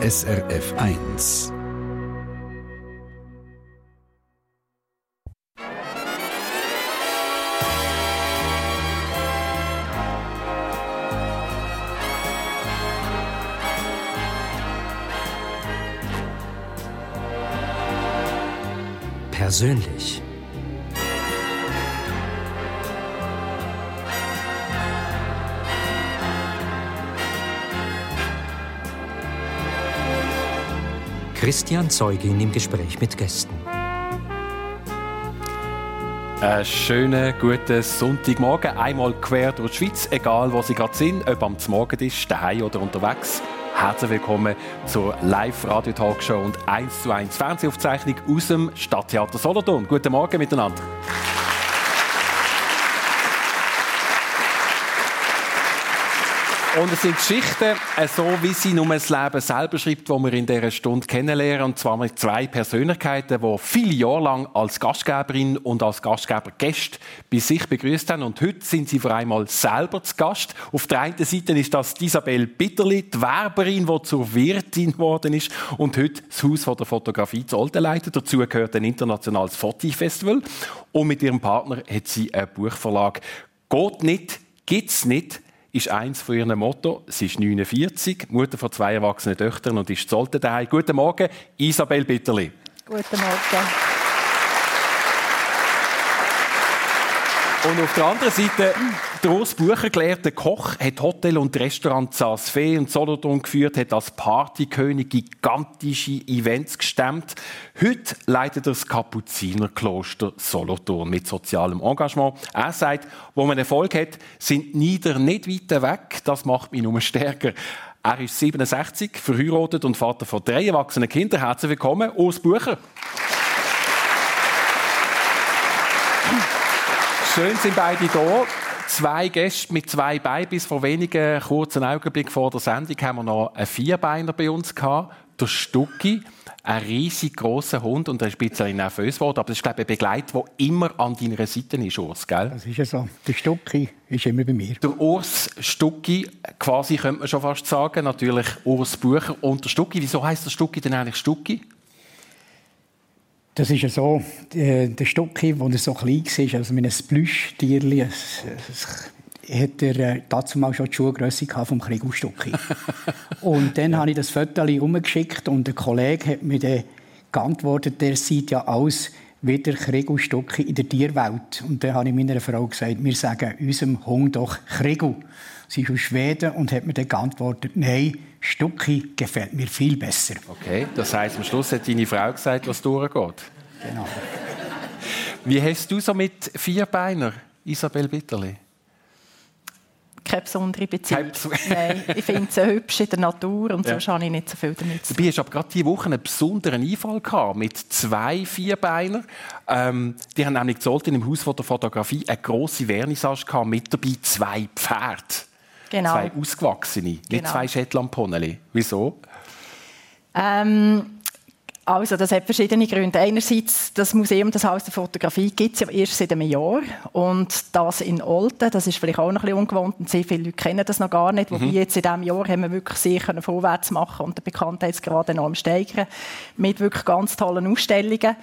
SRF 1. Persönlich. Christian Zeugin im Gespräch mit Gästen. Einen schönen, guten Sonntagmorgen. Einmal quer durch die Schweiz, egal wo Sie gerade sind, ob am Morgen ist, daheim oder unterwegs. Herzlich willkommen zur Live-Radio-Talkshow und 1 zu 1 Fernsehaufzeichnung aus dem Stadttheater Solothurn. Guten Morgen miteinander. Und es sind Geschichten, äh, so wie sie nur das Leben selber schreibt, die wir in dieser Stunde kennenlernen. Und zwar mit zwei Persönlichkeiten, die viele Jahre lang als Gastgeberin und als Gastgeber Gäste bei sich begrüßt haben. Und heute sind sie vor einmal selber zu Gast. Auf der einen Seite ist das Isabel Bitterli, die Werberin, die zur Wirtin geworden ist und heute das Haus der Fotografie zu Olten leitet. Dazu gehört ein internationales Fotofestival. Und mit ihrem Partner hat sie einen Buchverlag. Geht nicht, gibt's nicht ist eins von ihren Motto. Sie ist 49, Mutter von zwei erwachsenen Töchtern und ist Zolte daheim. Guten Morgen, Isabel Bitterli. Guten Morgen. Und auf der anderen Seite, der Urs Bucher, gelehrter Koch, hat Hotel und Restaurant Saas Fee und Solothurn geführt, hat als Partykönig gigantische Events gestemmt. Heute leitet er das Kapuzinerkloster Solothurn mit sozialem Engagement. Er sagt, wo man Erfolg hat, sind Nieder nicht weiter weg. Das macht mich nur stärker. Er ist 67, verheiratet und Vater von drei erwachsenen Kindern. Herzlich willkommen, Urs Bucher. Schön sind beide da. Zwei Gäste mit zwei Babys. Vor wenigen kurzen Augenblicken vor der Sendung haben wir noch einen Vierbeiner bei uns gehabt. Der Stucki. Ein riesig großer Hund und er ein bisschen nervös geworden. Aber das ist, glaube ich, ein Gleit, der immer an deiner Seite ist, Urs, gell? Das ist ja so. Der Stucki ist immer bei mir. Der Urs Stucki, quasi könnte man schon fast sagen, natürlich Urs Bucher und der Stucki. Wieso heißt der Stucki denn eigentlich Stucki? Das ist ja so, der Stucki, als er so klein war, also mit einem Plüschtierli, hat er äh, dazu mal schon die Schuhgrösse vom Kriegel Stucki. und dann habe ich das Foto umgeschickt und der Kollege hat mir dann geantwortet, der sieht ja aus wie der Kriegel Stucki in der Tierwelt. Und dann habe ich meiner Frau gesagt, wir sagen unserem Hund doch Kriegel. Sie ist aus Schweden und hat mir dann geantwortet, nein, Stucki gefällt mir viel besser. Okay, das heißt, am Schluss hat deine Frau gesagt, was durchgeht. Genau. Wie hast du so mit Vierbeiner, Isabel Bitterli? Keine besondere Beziehung. Nein, ich finde sie hübsch in der Natur und ja. so habe ich nicht so viel damit zu tun. Du hast aber gerade diese Woche einen besonderen Einfall gehabt mit zwei Vierbeiner. Ähm, die haben nämlich in im Haus der Fotografie eine grosse Vernissage gehabt, mit dabei zwei Pferde. Genau. Zwei ausgewachsene, genau. nicht zwei Shetland-Poneli. Wieso? Ähm, also, das hat verschiedene Gründe. Einerseits, das Museum, das Haus der Fotografie, gibt es ja erst seit einem Jahr. Und das in Olten, das ist vielleicht auch noch ein bisschen ungewohnt und sehr viele Leute kennen das noch gar nicht. Mhm. Wobei jetzt in diesem Jahr haben wir wirklich sehr können vorwärts machen und der Bekanntheitsgrad enorm steigern. Mit wirklich ganz tollen Ausstellungen.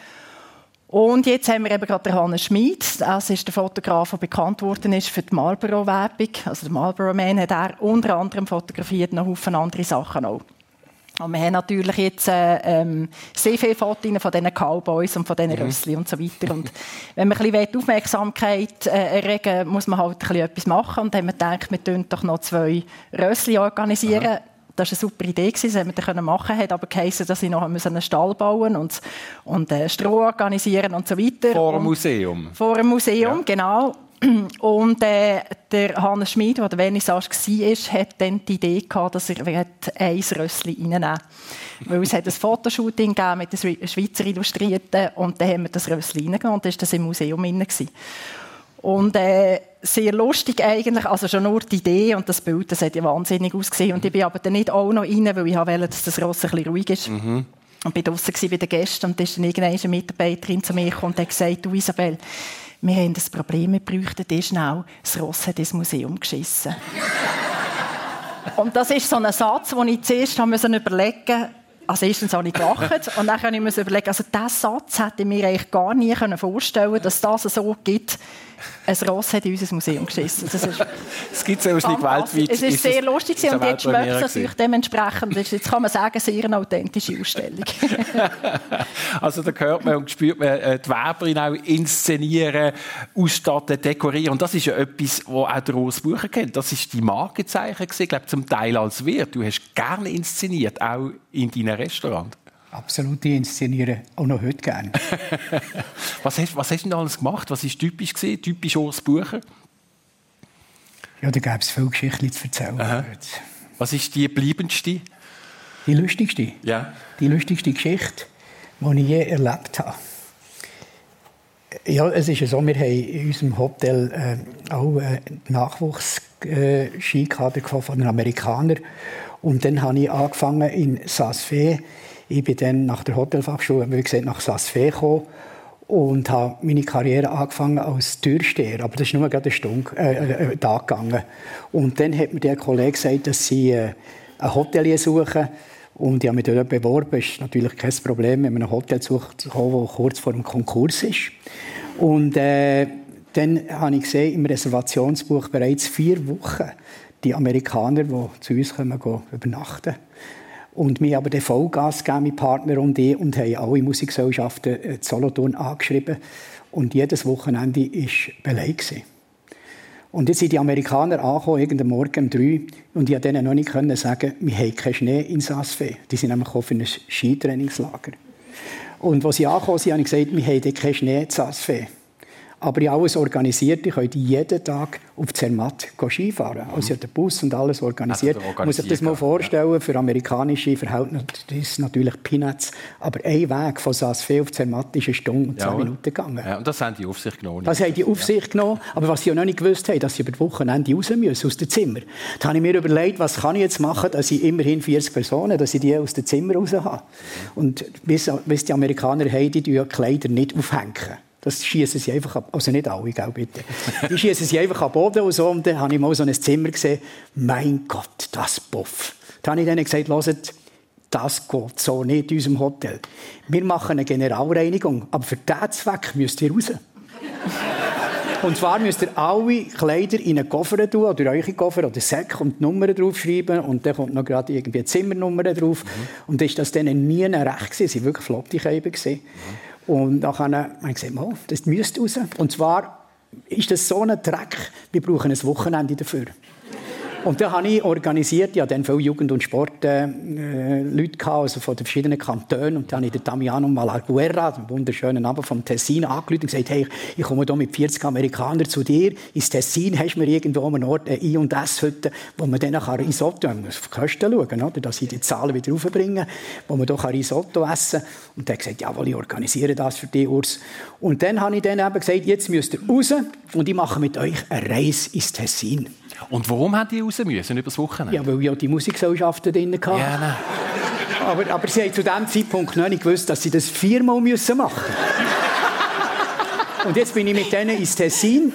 Und jetzt haben wir eben gerade Hannes Schmid. Das ist der Fotograf, der bekannt worden ist für die Marlboro-Werbung. Also der Marlboro Man hat er unter anderem fotografiert, noch Haufen andere Sachen auch. Und wir haben natürlich jetzt äh, ähm, sehr viele Fotos von diesen Cowboys und von diesen mhm. Rössli und so weiter. Und wenn man ein bisschen Aufmerksamkeit äh, erregen muss man halt ein bisschen etwas machen. Und dann haben wir gedacht, wir organisieren doch noch zwei Rössli organisieren. Aha das war eine super Idee, das hätten wir machen können, aber geheißen, dass sie noch einen Stall bauen und, und äh, Stroh organisieren und so weiter. Vor dem Museum. Vor dem Museum, ja. genau. Und äh, der Hannes Schmid, der der Vernissage war, hat dann die Idee gehabt, dass er ein Rössli reinnehmen Weil es hat ein Fotoshooting mit den Schweizer Illustrierten und dann haben wir das Rössli reingenommen und dann war das im Museum drin. Und äh, sehr lustig eigentlich, also schon nur die Idee und das Bild, das hat ja wahnsinnig ausgesehen. Und ich bin aber dann nicht auch noch rein, weil ich wollte, dass das Ross ein bisschen ruhig ist. Mhm. Und bin draußen bei den Gästen und da ist dann irgendeine Mitarbeiterin zu mir gekommen und hat gesagt, du Isabel, wir haben das Problem, wir bräuchten dir schnell, das Ross hat ins Museum geschissen. Und das ist so ein Satz, den ich zuerst überlegen musste, als erstens habe ich gelacht und dann habe ich mir überlegen, also diesen Satz hätte ich mir eigentlich gar nie vorstellen dass das so gibt. Ein Ross hat in unser Museum geschissen. Das ist es gibt es nicht weltweit. Es ist sehr lustig und jetzt schmeckt es natürlich dementsprechend. Jetzt kann man sagen, sehr eine authentische Ausstellung. also da hört man und spürt man äh, die Werberin auch inszenieren, ausstatten, dekorieren. Und das ist ja etwas, was auch der Urs Bucher kennt. Das ist die Markenzeichen gewesen, glaube zum Teil als Wirt. Du hast gerne inszeniert, auch in deinem Restaurant. Absolut, die inszenieren auch noch heute gerne. was, hast, was hast du denn alles gemacht? Was war typisch? Gewesen? Typisch Urs Bucher? Ja, da gäbe es viele Geschichten zu erzählen. Aha. Was ist die bleibendste? Die lustigste? Ja. Die lustigste Geschichte, die ich je erlebt habe. Ja, es ist ja so, wir haben in unserem Hotel äh, auch einen Nachwuchs-Skikader äh, von den Amerikanern. Und dann habe ich angefangen in Saas-Fee ich bin dann nach der Hotelfachschule, wie gesagt, nach gekommen und habe meine Karriere angefangen als Türsteher. Aber das ist nur gerade eine Stunde, äh, äh, äh, Tag gegangen. Und dann hat mir der Kollege gesagt, dass sie äh, ein Hotelier suchen. Und ich habe mich dort beworben. Das ist natürlich kein Problem, wenn man ein Hotel sucht, das kurz vor dem Konkurs ist. Und äh, dann habe ich gesehen, im Reservationsbuch bereits vier Wochen die Amerikaner, die zu uns kommen, übernachten. Und wir haben den Vollgas gegeben, mein Partner und ich, und haben alle Musikgesellschaften in Solothurn angeschrieben. Und jedes Wochenende war Beleg. Und jetzt sind die Amerikaner angekommen, irgendeinen Morgen um drei, und ich konnte denen noch nicht sagen, wir haben keinen Schnee in Saasfee. Die sind nämlich für ein Skitrainingslager. Und als sie angekommen sind, habe ich gesagt, wir haben keinen Schnee in Saasfee. Aber ich alles organisiert. Ich könnte jeden Tag auf Zermatt Skifahren. Also ich habe den Bus und alles organisiert. Ich muss sich das mal vorstellen, für amerikanische Verhältnisse das ist natürlich Peanuts. Aber ein Weg von Saasfee auf Zermatt ist eine Stunde und zehn ja, Minuten gegangen. Ja, und das haben die auf sich genommen. Das haben die auf sich genommen. Aber was sie ja noch nicht gewusst haben, dass sie über die Wochenende raus müssen, aus dem Zimmer. Da habe ich mir überlegt, was kann ich jetzt machen, dass ich immerhin 40 Personen, dass ich die aus dem Zimmer raus habe. Und bis, bis die Amerikaner haben, die die Kleider nicht aufhängen. Das schießen sie einfach ab. Also nicht alle, gell, bitte. Die schießen sie einfach am Boden und so. Und dann habe ich mal so ein Zimmer gesehen. Mein Gott, das Puff. Dann habe ich denen gesagt, hört, das geht so nicht in unserem Hotel. Wir machen eine Generalreinigung, aber für diesen Zweck müsst ihr raus. Und zwar müsst ihr alle Kleider in einen Koffer tun, oder eure Koffer oder Säcke und die Nummern draufschreiben. Und dann kommt noch gerade irgendwie eine Zimmernummer drauf. Mhm. Und ist das denen nie recht gewesen. Sie waren wirklich flotte Käben. Mhm. Und dann habe ich gesagt, das müsste raus. Und zwar ist das so ein Dreck, wir brauchen ein Wochenende dafür. Und dann habe ich organisiert, ja, dann viele Jugend- und Sportleute äh, also von den verschiedenen Kantonen. Und dann habe ich den Damiano Malaguerra, den wunderschönen Abend vom Tessin, angerufen und gesagt, hey, ich komme hier mit 40 Amerikanern zu dir. Ins Tessin hast du mir irgendwo an einem Ort eine I- und S-Hütte, wo man dann kann Risotto, man muss auf die Kosten schauen, oder, dass sie die Zahlen wieder raufbringen, wo man hier Risotto essen kann. Und hat gesagt, jawohl, ich organisiere das für dich, Urs. Und dann habe ich dann eben gesagt, jetzt müsst ihr raus und ich mache mit euch eine Reise ins Tessin. Und warum haben die raus müssen, übers Wochenende? Ja, weil ja die Musikgesellschaften drin hatten. Ja, nein. aber, aber sie haben zu diesem Zeitpunkt noch nicht gewusst, dass sie das viermal müssen machen Und jetzt bin ich mit denen ins Tessin.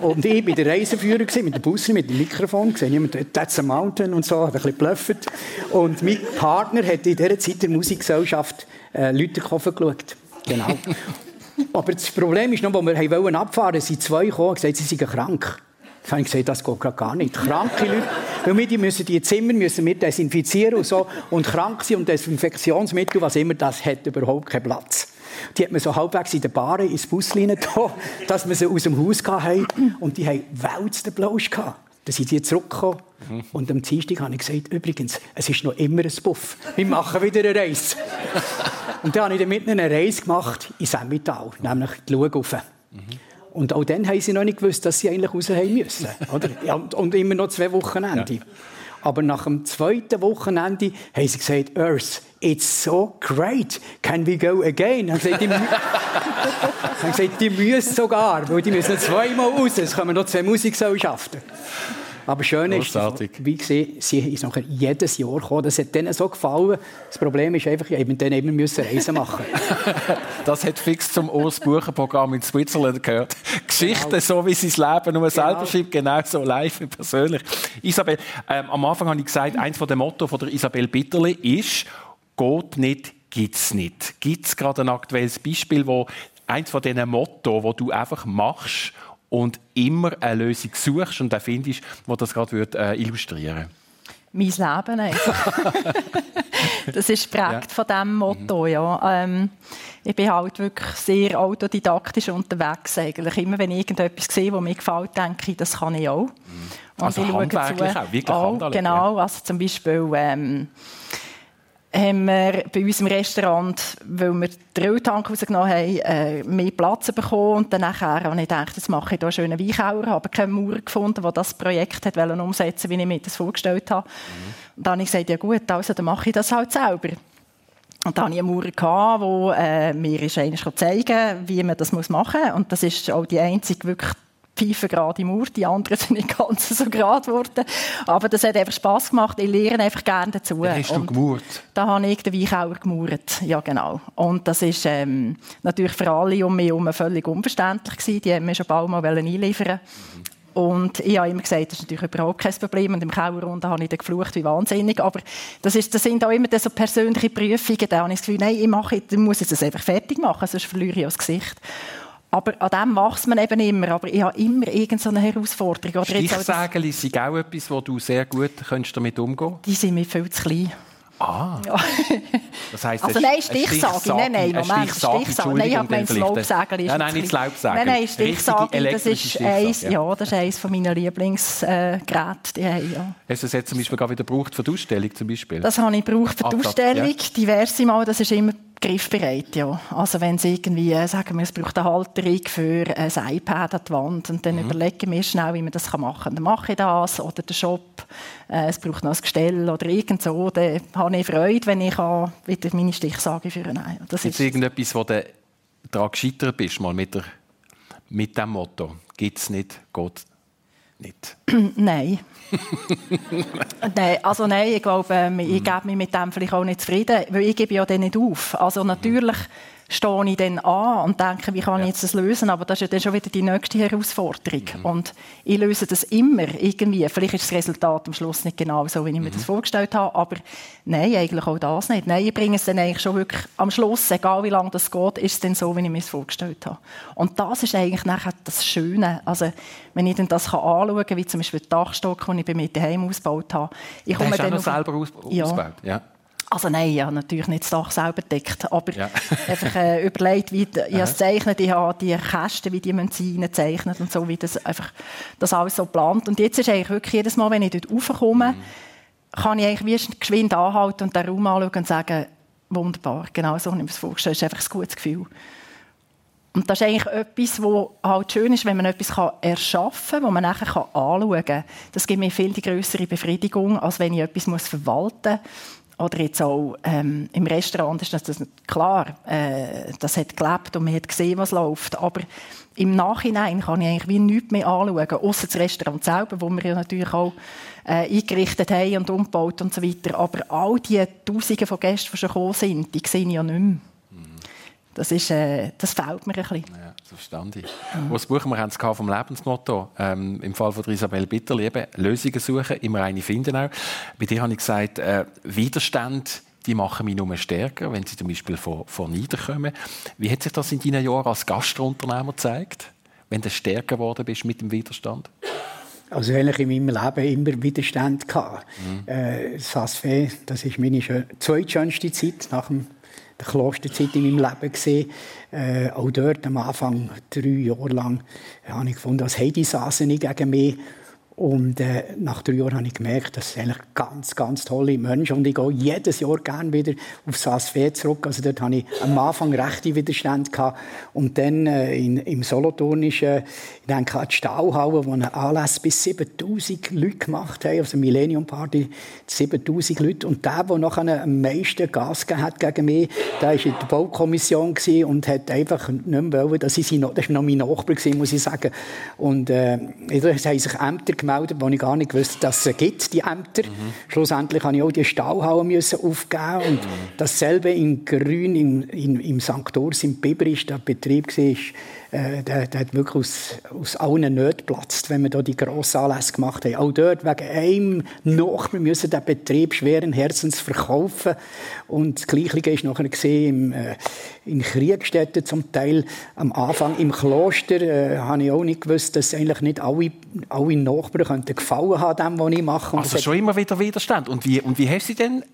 Und ich war der Reiseführer mit dem Bus, mit dem Mikrofon, gesehen jemand, that's a mountain und so, hat ein bisschen geblufft. Und mein Partner hat in dieser Zeit der Musikgesellschaft äh, Leute geschaut. Genau. Aber das Problem ist noch, als wir abfahren wollten, sind zwei gekommen und gesagt, sie seien krank. Da habe ich gesagt, das geht gar nicht. Kranke Leute, weil wir die müssen die Zimmer müssen wir desinfizieren und so. Und krank sind und Desinfektionsmittel, was immer das hat, überhaupt keinen Platz. Die hat man so halbwegs in der Bar ins Bus da, dass wir sie aus dem Haus hatten. Und die haben wälzten Blausch gehabt. Dann sind sie zurückgekommen. Und am Dienstag habe ich gesagt, übrigens, es ist noch immer ein Buff. Wir machen wieder eine Reise. und dann habe ich dann mit eine Reise gemacht in Semmital, nämlich die Lugauf. Mhm. Und auch dann haben sie noch nicht gewusst, dass sie eigentlich raus haben müssen. Oder? Ja, und immer noch zwei Wochenende. Ja. Aber nach dem zweiten Wochenende haben sie gesagt, Earth, it's so great. Can we go again? Haben gesagt, die, haben gesagt, die müssen sogar, weil die müssen zweimal raus. Es kommen noch zwei Musikgesellschaften. Aber schön ist, wie gesehen, sie ist nachher jedes Jahr gekommen. Das hat denen so gefallen. Das Problem ist einfach, musste dann immer müssen Reisen machen. das hat fix zum Urs Bucher Programm in Switzerland gehört. Geschichten, genau. so wie sie das Leben nur genau. selber schreibt, genau so live und persönlich. Isabel, ähm, am Anfang habe ich gesagt, eins von den Motto von der Isabel Bitterli ist, geht nicht, gibt's nicht. Gibt es gerade ein aktuelles Beispiel, wo eins von diesen Motto, wo du einfach machst und immer eine Lösung suchst und auch findest, wo das gerade äh, illustrieren würde? Mein Leben einfach. das ist prägt ja. von diesem Motto, ja. Ähm, ich bin halt wirklich sehr autodidaktisch unterwegs eigentlich. Immer wenn ich irgendetwas sehe, das mir gefällt, denke ich, das kann ich auch. Mhm. Und also ich schaue zu, auch, wirklich auch, Genau, also zum Beispiel ähm, haben wir bei uns im Restaurant, weil wir den Öltank rausgenommen haben, äh, mehr Platz bekommen. Und dann nachher habe ich gedacht, jetzt mache ich hier einen schönen Weinkauer. habe keinen Mauer gefunden, der das Projekt hat umsetzen wie ich mir das vorgestellt habe. Mhm. Und dann habe ich gesagt, ja gut, also dann mache ich das halt selber. Und dann hatte ich einen Maurer, der äh, mir eigentlich zeigen wie man das machen muss. Und das ist auch die einzige wirklich pfeifen gerade im Mauer, die anderen sind nicht ganz so gerade geworden. Aber das hat einfach Spass gemacht. Ich lerne einfach gerne dazu. Da hast du gemauert? Da habe ich den Weichauer gemauert. Ja, genau. Und das ist ähm, natürlich für alle um mich herum völlig unverständlich gewesen. Die haben mir schon bald mal einliefern mhm. Und ich habe immer gesagt, das ist natürlich überhaupt kein Problem. Und im Kauerrunde habe ich dann geflucht wie wahnsinnig. Aber das, ist, das sind auch immer so persönliche Prüfungen. Da habe ich das Gefühl, nein, ich, mache, ich muss jetzt das einfach fertig machen, sonst verliere ich das Gesicht. Aber an dem wächst man eben immer. Aber ich habe immer irgendeine Herausforderung. Stichsägel sind auch etwas, wo du sehr gut damit umgehen kannst? Die sind mir viel zu klein. Ah. Ja. Das heisst, also nein, Stichsage. Nein, nein, Moment. Stichsage. Nein, ich habe gemeint, Laubsägel Nein, nein, nicht Laubsägel. Nein, nein, Stichsage, das ist eins, ja. das ist eines von meinen Lieblingsgeräten. ja. Hast du es jetzt zum Beispiel wieder gebraucht für die Ausstellung? Zum Beispiel? Das habe ich gebraucht für die Ausstellung, ja. diverse Mal. Das ist immer griffbereit, ja. Also wenn es irgendwie, äh, sagen wir, es braucht eine Halterung für ein iPad an die Wand und dann mhm. überlegen wir schnell, wie man das machen kann. Dann mache ich das oder der Shop, äh, es braucht noch ein Gestell oder irgend so. Dann habe ich Freude, wenn ich wieder meine Stichsage führen kann. Das ist irgendetwas, wo du daran gescheitert bist, mal mit, der, mit dem Motto? Gibt es nicht, geht nicht? nein. nein, also nein, ich glaube, ich gebe mich mit dem vielleicht auch nicht zufrieden, weil ich gebe ja dann nicht auf. Also natürlich stehe ich dann an und denke, wie kann ich jetzt das lösen? Aber das ist ja dann schon wieder die nächste Herausforderung. Mhm. Und ich löse das immer irgendwie. Vielleicht ist das Resultat am Schluss nicht genau so, wie ich mir mhm. das vorgestellt habe, aber nein, eigentlich auch das nicht. Nein, ich bringe es dann eigentlich schon wirklich am Schluss, egal wie lange das geht, ist es dann so, wie ich mir es vorgestellt habe. Und das ist eigentlich nachher das Schöne. Also, wenn ich dann das kann anschauen kann, wie zum Beispiel den Dachstock, den ich bei mir daheim ausgebaut habe. Ich komme dann auch selber ausgebaut? Ja. ja. Also nein, ich habe natürlich nicht das Dach selber gedeckt, aber ja. einfach äh, überlegt, wie ich es zeichnet, ich habe die Kästen, wie die Münzen zeichnet und so, wie das einfach das alles so plant. Und jetzt ist eigentlich wirklich jedes Mal, wenn ich dort raufkomme, mhm. kann ich eigentlich wie geschwind anhalten und den Raum anschauen und sagen, wunderbar, genau so habe ich mir das vorgestellt. Das ist einfach ein gutes Gefühl. Und das ist eigentlich etwas, was halt schön ist, wenn man etwas erschaffen kann, das man nachher anschauen kann. Das gibt mir viel die größere Befriedigung, als wenn ich etwas verwalten muss oder jetzt auch ähm, im Restaurant ist das, klar, äh, das hat gelebt und man hat gesehen, was läuft. Aber im Nachhinein kann ich eigentlich wie nichts mehr anschauen, außer das Restaurant selber, wo wir ja natürlich auch äh, eingerichtet haben und umgebaut und so weiter. Aber all die Tausende von Gästen, die schon gekommen sind, die sehe ich ja nicht mehr. Das, ist, äh, das fehlt mir ein bisschen. Ja, so verstand ich. Mhm. Das Buch wir haben es vom Lebensmotto. Ähm, Im Fall von Isabel Bitterli eben Lösungen suchen, immer eine finden auch. Bei dir habe ich gesagt, äh, Widerstand die machen mich nur stärker, wenn sie zum Beispiel von, von niederkommen. Wie hat sich das in deinen Jahren als Gastrunternehmer gezeigt, wenn du stärker geworden bist mit dem Widerstand? Also eigentlich in meinem Leben immer Widerstand gehabt. Mhm. Äh, das Asfe, das ist meine zweitschönste Zeit nach dem Klosterzeit in meinem Leben gesehen. Äh, auch dort am Anfang, drei Jahre lang, habe ich gefunden, als Heidi nicht gegen mich. Und äh, nach drei Jahren habe ich gemerkt, das sind eigentlich ganz, ganz tolle Menschen. Und ich gehe jedes Jahr gerne wieder auf SASV zurück. Also dort hatte ich am Anfang rechte Widerstand. Gehabt. Und dann äh, in, im Solothurn ist, äh, ich denke an die Stauhalle, wo eine Anlass bis 7000 Leute gemacht haben, also Millennium Party, 7000 Leute. Und der, der noch am meisten Gas gegeben hat gegen mich, der war in der Baukommission und hat einfach nicht mehr wollen, dass ich das war noch mein Nachbar, muss ich sagen. Und äh, da haben sich Ämter gemeldet, wo ich gar nicht wusste, dass es gibt, die Ämter. Mhm. Schlussendlich habe ich auch die Stahlhalle müssen aufgeben und mhm. dasselbe in Grün, im, in, im St. Urs, im Biberist, der Betrieb war, äh, der, der, hat wirklich aus, aus allen Nöten geplatzt, wenn wir da die grossen Anlässe gemacht haben. Auch dort wegen einem noch, wir müssen den Betrieb schweren Herzens verkaufen. Und das Gleiche ist nachher gesehen im, äh, in Kriegstätten zum Teil. Am Anfang im Kloster äh, habe ich auch nicht gewusst, dass eigentlich nicht alle, alle Nachbarn könnten gefallen haben, dem, was ich mache. Und also schon immer wieder Widerstand. Und wie, und wie hast du denn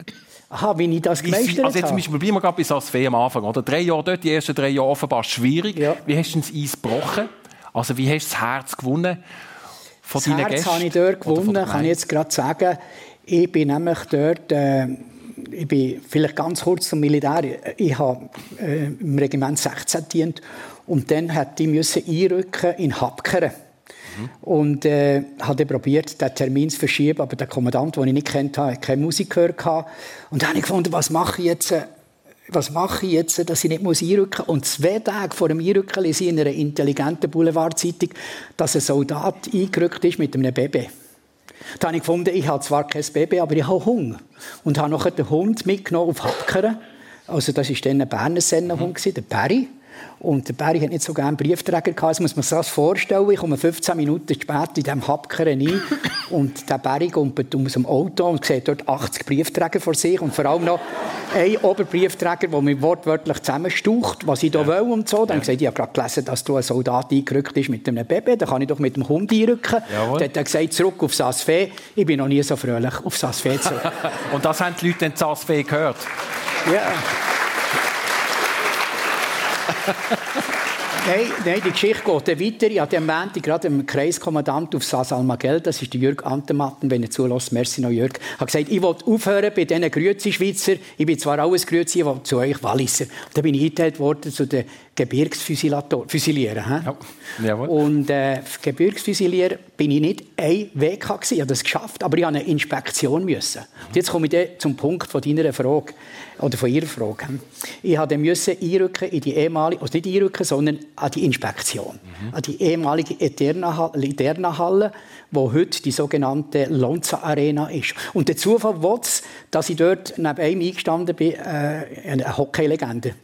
Aha, wie ich das gemeistert Also jetzt zum Beispiel bleiben wir gerade bis als am Anfang. Oder? Drei Jahre dort, die ersten drei Jahre offenbar schwierig. Ja. Wie hast du das Eis gebrochen? Also wie hast du das Herz gewonnen von das deinen Herz Gästen? habe ich dort gewonnen, kann ich jetzt gerade sagen. Ich bin nämlich dort... Äh, ich bin vielleicht ganz kurz zum Militär. Ich habe äh, im Regiment 16 dient und dann musste ich einrücken in Habkeren. Und äh, habe probiert, den Termin zu verschieben, aber der Kommandant, den ich nicht kennt habe, keine Musik gehört. Und dann habe ich gefunden, was mache ich jetzt? Was mache ich jetzt, dass ich nicht muss einrücken muss? Und zwei Tage vor dem Einrücken lese ich in einer intelligenten Boulevardzeitung, dass ein Soldat eingerückt ist mit einem Baby. Da habe ich gefunden, ich habe zwar kein Baby, aber ich habe Hunger. Und habe noch den Hund mitgenommen auf Hackeren. Also das war dann ein Berner Sennenhund, mhm. der Perry. Und der Barry hat nicht so gerne Briefträger gehabt. Jetzt muss man sich das vorstellen. Ich komme 15 Minuten später in diesem Hapkern rein und der Barry kommt aus dem Auto und sieht dort 80 Briefträger vor sich und vor allem noch ein Oberbriefträger, der mich wortwörtlich zusammenstaucht, was ich da ja. will und so. Dann ja. gesagt, ich habe gerade gelesen, dass du ein Soldat eingerückt bist mit einem Baby. Dann kann ich doch mit dem Hund einrücken. Jawohl. Dann hat er gesagt, zurück auf Sasfee. Ich bin noch nie so fröhlich auf Sasfee zurück. und das haben die Leute in Sasfee gehört? Ja. nein, nein, die Geschichte geht weiter. Ich habe am gerade dem Kreiskommandant auf Sas Almagel, das ist der Jörg Antematten, wenn er zulässt, merci noch Jörg, hat gesagt, ich will aufhören bei diesen Grüezi-Schweizer. Ich bin zwar alles Grüezi, aber zu euch Walliser. Und dann bin ich eingeteilt worden zu den Gebirgsfüsilieren. Ja. Und äh, Gebirgsfüsilier bin ich nicht ein Weg gewesen. Ich habe das geschafft, aber ich habe eine Inspektion müssen. Und jetzt komme ich zum Punkt von deiner Frage oder von Ihrer Frage. Ich habe müssen einrücken in die ehemalige, also nicht einrücken, sondern an die Inspektion, mhm. an die ehemalige Eterna-Halle, wo heute die sogenannte Lonza Arena ist. Und der Zufall will dass ich dort neben einem eingestanden bin, äh, eine Hockeylegende.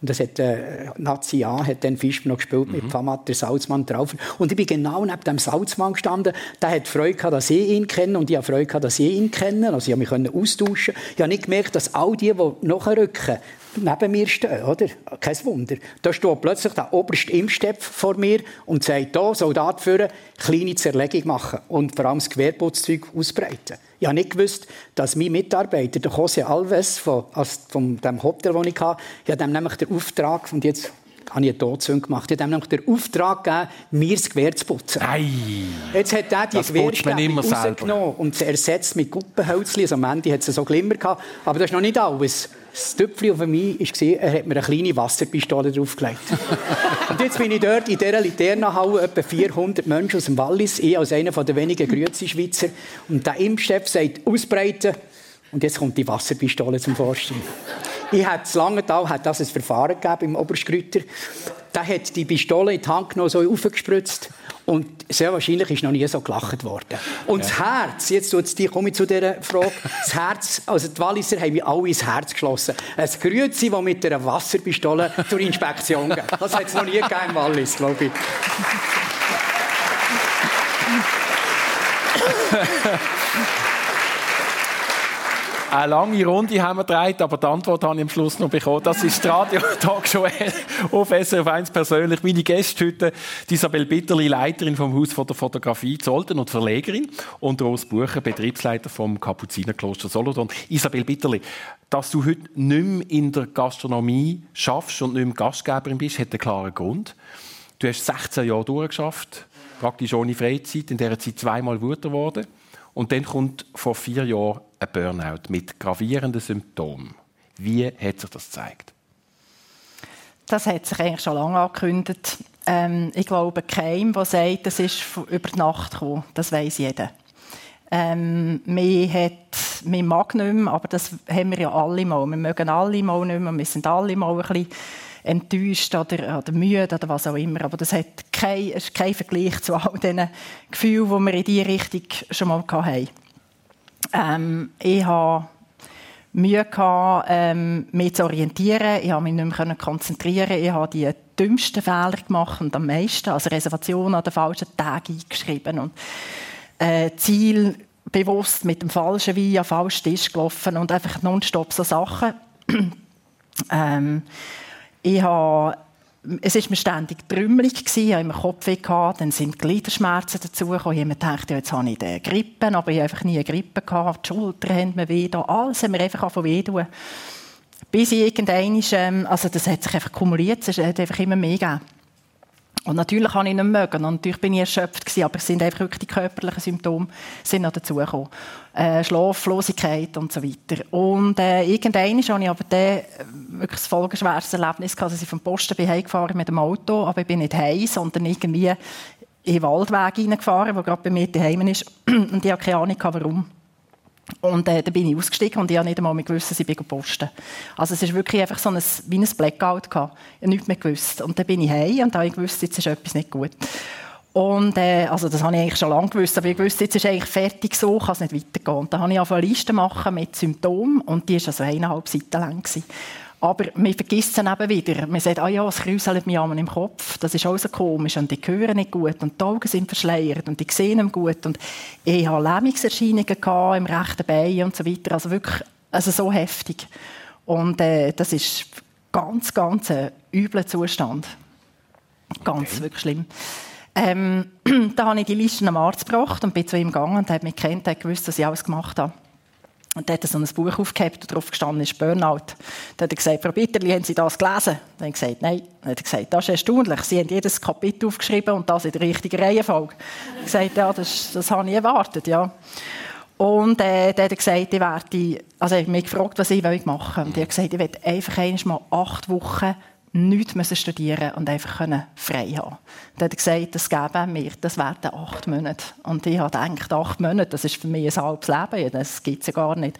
Und das hat äh, Nazi A hat dann Fisch noch gespielt mhm. mit Pfamat, der Salzmann drauf. Und ich bin genau neben dem Salzmann gestanden. Der hat Freude gehabt, dass ich ihn kenne und ich habe Freude gehabt, dass ich ihn kenne. Also ich habe mich austauschen. Ich habe nicht gemerkt, dass all die, die nachrücken, neben mir stehen, oder? Kein Wunder. Da steht plötzlich der oberste Impfstepp vor mir und sagt, da, Soldat führen, kleine Zerlegung machen und vor allem das Gewehrputzzeug ausbreiten. Ich habe nicht gewusst, dass mein Mitarbeiter, der José Alves von, von dem Hotel, das ich hatte, ich habe nämlich den Auftrag, und jetzt habe ich eine Todsünde gemacht. Ich habe ihm den Auftrag gegeben, mir das Gewehr zu putzen. Ei, Jetzt hat er die Gewehrstäbe rausgenommen und ersetzt mit Guppenhölzchen. Also am Ende hat es so Glimmer gehabt. Aber das ist noch nicht alles. Das Töpfchen auf mich war, er hat mir eine kleine Wasserpistole draufgelegt. und jetzt bin ich dort in dieser Liternenhalle, etwa 400 Menschen aus dem Wallis, ich als einer der wenigen Grüezi-Schweizer. Und der Impfchef sagt, ausbreiten. Und jetzt kommt die Wasserpistole zum Vorschein. Ich hatte in Langenthal hat das ein Verfahren gegeben im Oberstgrüter. Der hat die Pistole in die Hand genommen, so aufgespritzt. Und sehr wahrscheinlich ist noch nie so gelacht worden. Und ja. das Herz, jetzt komme ich zu dieser Frage, das Herz, also die Walliser haben wir alle ins Herz geschlossen. Ein Grüezi, das mit einer Wasserpistole zur Inspektion geht. Das hat es noch nie gegeben im Wallis, glaube ich. Eine lange Runde haben wir gedreht, aber die Antwort habe ich am Schluss noch bekommen. Das ist Radio Talkshow auf SRF 1 persönlich. Meine Gäste heute, Isabel Bitterli, Leiterin vom Haus der Fotografie Zolten und Verlegerin und Ros Bucher, Betriebsleiter vom Kapuzinerkloster Solothurn. Isabel Bitterli, dass du heute nicht mehr in der Gastronomie schaffst und nicht mehr Gastgeberin bist, hat einen klaren Grund. Du hast 16 Jahre durchgeschafft, praktisch ohne Freizeit, in dieser Zeit zweimal Mutter geworden. Und dann kommt vor vier Jahren ein Burnout mit gravierenden Symptomen. Wie hat sich das gezeigt? Das hat sich eigentlich schon lange angekündigt. Ähm, ich glaube, kein, der sagt, das ist über die Nacht gekommen. Das weiß jeder. Ähm, man, hat, man mag nicht mehr, aber das haben wir ja alle mal. Wir mögen alle mal nicht mehr. Wir sind alle mal ein bisschen enttäuscht oder, oder müde oder was auch immer. Aber das hat kein, ist kein Vergleich zu all den Gefühlen, die wir in diese Richtung schon mal hatten. Ähm, ich habe Mühe gehabt, ähm, mich zu orientieren. Ich habe mich nicht mehr konzentrieren. Ich habe die dümmsten Fehler gemacht und am meisten, also Reservationen an den falschen Tagen eingeschrieben und äh, Ziel bewusst mit dem falschen Wein an falschen Tisch gelaufen und einfach nonstop so Sachen. ähm, ich habe es war mir ständig trümmelig, ich hatte immer Kopfweh, gehabt, dann sind Gliederschmerzen dazugekommen. Ich habe jetzt habe ich eine Grippe, aber ich habe einfach nie eine Grippe. Gehabt. Die Schultern haben mir weh, alles haben mir einfach weh tun. Bis ich irgendwann, ähm, also das hat sich einfach kumuliert, es hat einfach immer mehr gegeben. Und natürlich habe ich nicht mögen. Natürlich bin ich erschöpft aber es sind einfach wirklich die körperlichen Symptome sind noch dazugekommen. Äh, Schlaflosigkeit und so weiter. Und äh, irgendwann habe ich aber dann äh, wirklich ein folgenschweres Erlebnis gehabt, dass ich vom Posten bin heimgefahren mit dem Auto, aber ich bin nicht heim, sondern irgendwie in den Waldweg reingefahren, der gerade bei mir daheim ist. Und ich habe keine Ahnung, warum. Und äh, dann bin ich ausgestiegen und ich habe nicht einmal mehr gewusst, dass ich posten Also es ist wirklich einfach so ein, wie ein Blackout gehabt. Ich habe nichts mehr gewusst. Und dann bin ich heim und habe gewusst, jetzt ist etwas nicht gut. Und äh, also das habe ich eigentlich schon lange gewusst, aber ich wusste, jetzt ist eigentlich fertig so, kann es nicht weitergehen. Und dann habe ich eine Liste machen mit Symptomen und die war also eineinhalb Seiten lang. Gewesen. Aber man vergisst es eben wieder. Man sagt, ah ja, es kräuselt mir im Kopf. Das ist auch so komisch. Und ich höre nicht gut. Und die Augen sind verschleiert. Und ich sehe nicht gut. Und ich hatte Lähmungserscheinungen im rechten Bein und so weiter. Also wirklich also so heftig. Und äh, das ist ganz, ganz ein übler Zustand. Ganz, okay. wirklich schlimm. Ähm, da habe ich die Liste am Arzt gebracht und bin zu ihm gegangen und er hat mich kennt, hat gewusst, dass ich alles gemacht habe. Und da hat er so ein Buch aufgehabt, und drauf gestanden ist Burnout. Da hat er gesagt, Frau Bitterli, haben Sie das gelesen? Dann habe ich gesagt, nein. Dann hat er gesagt, das ist erstaunlich. Sie haben jedes Kapitel aufgeschrieben und das in der richtigen Reihenfolge. Ich gesagt, ja, das, das habe ich erwartet, ja. Und äh, dann hat er gesagt, ich werde, also er hat mich gefragt, was ich machen will. Und er hat gesagt, ich werde einfach einmal acht Wochen nichts müssen studieren und einfach können frei haben. Dann hat er gesagt, das geben wir, das werden acht Monate. Und ich habe gedacht, acht Monate, das ist für mich ein halbes Leben, das gibt es ja gar nicht.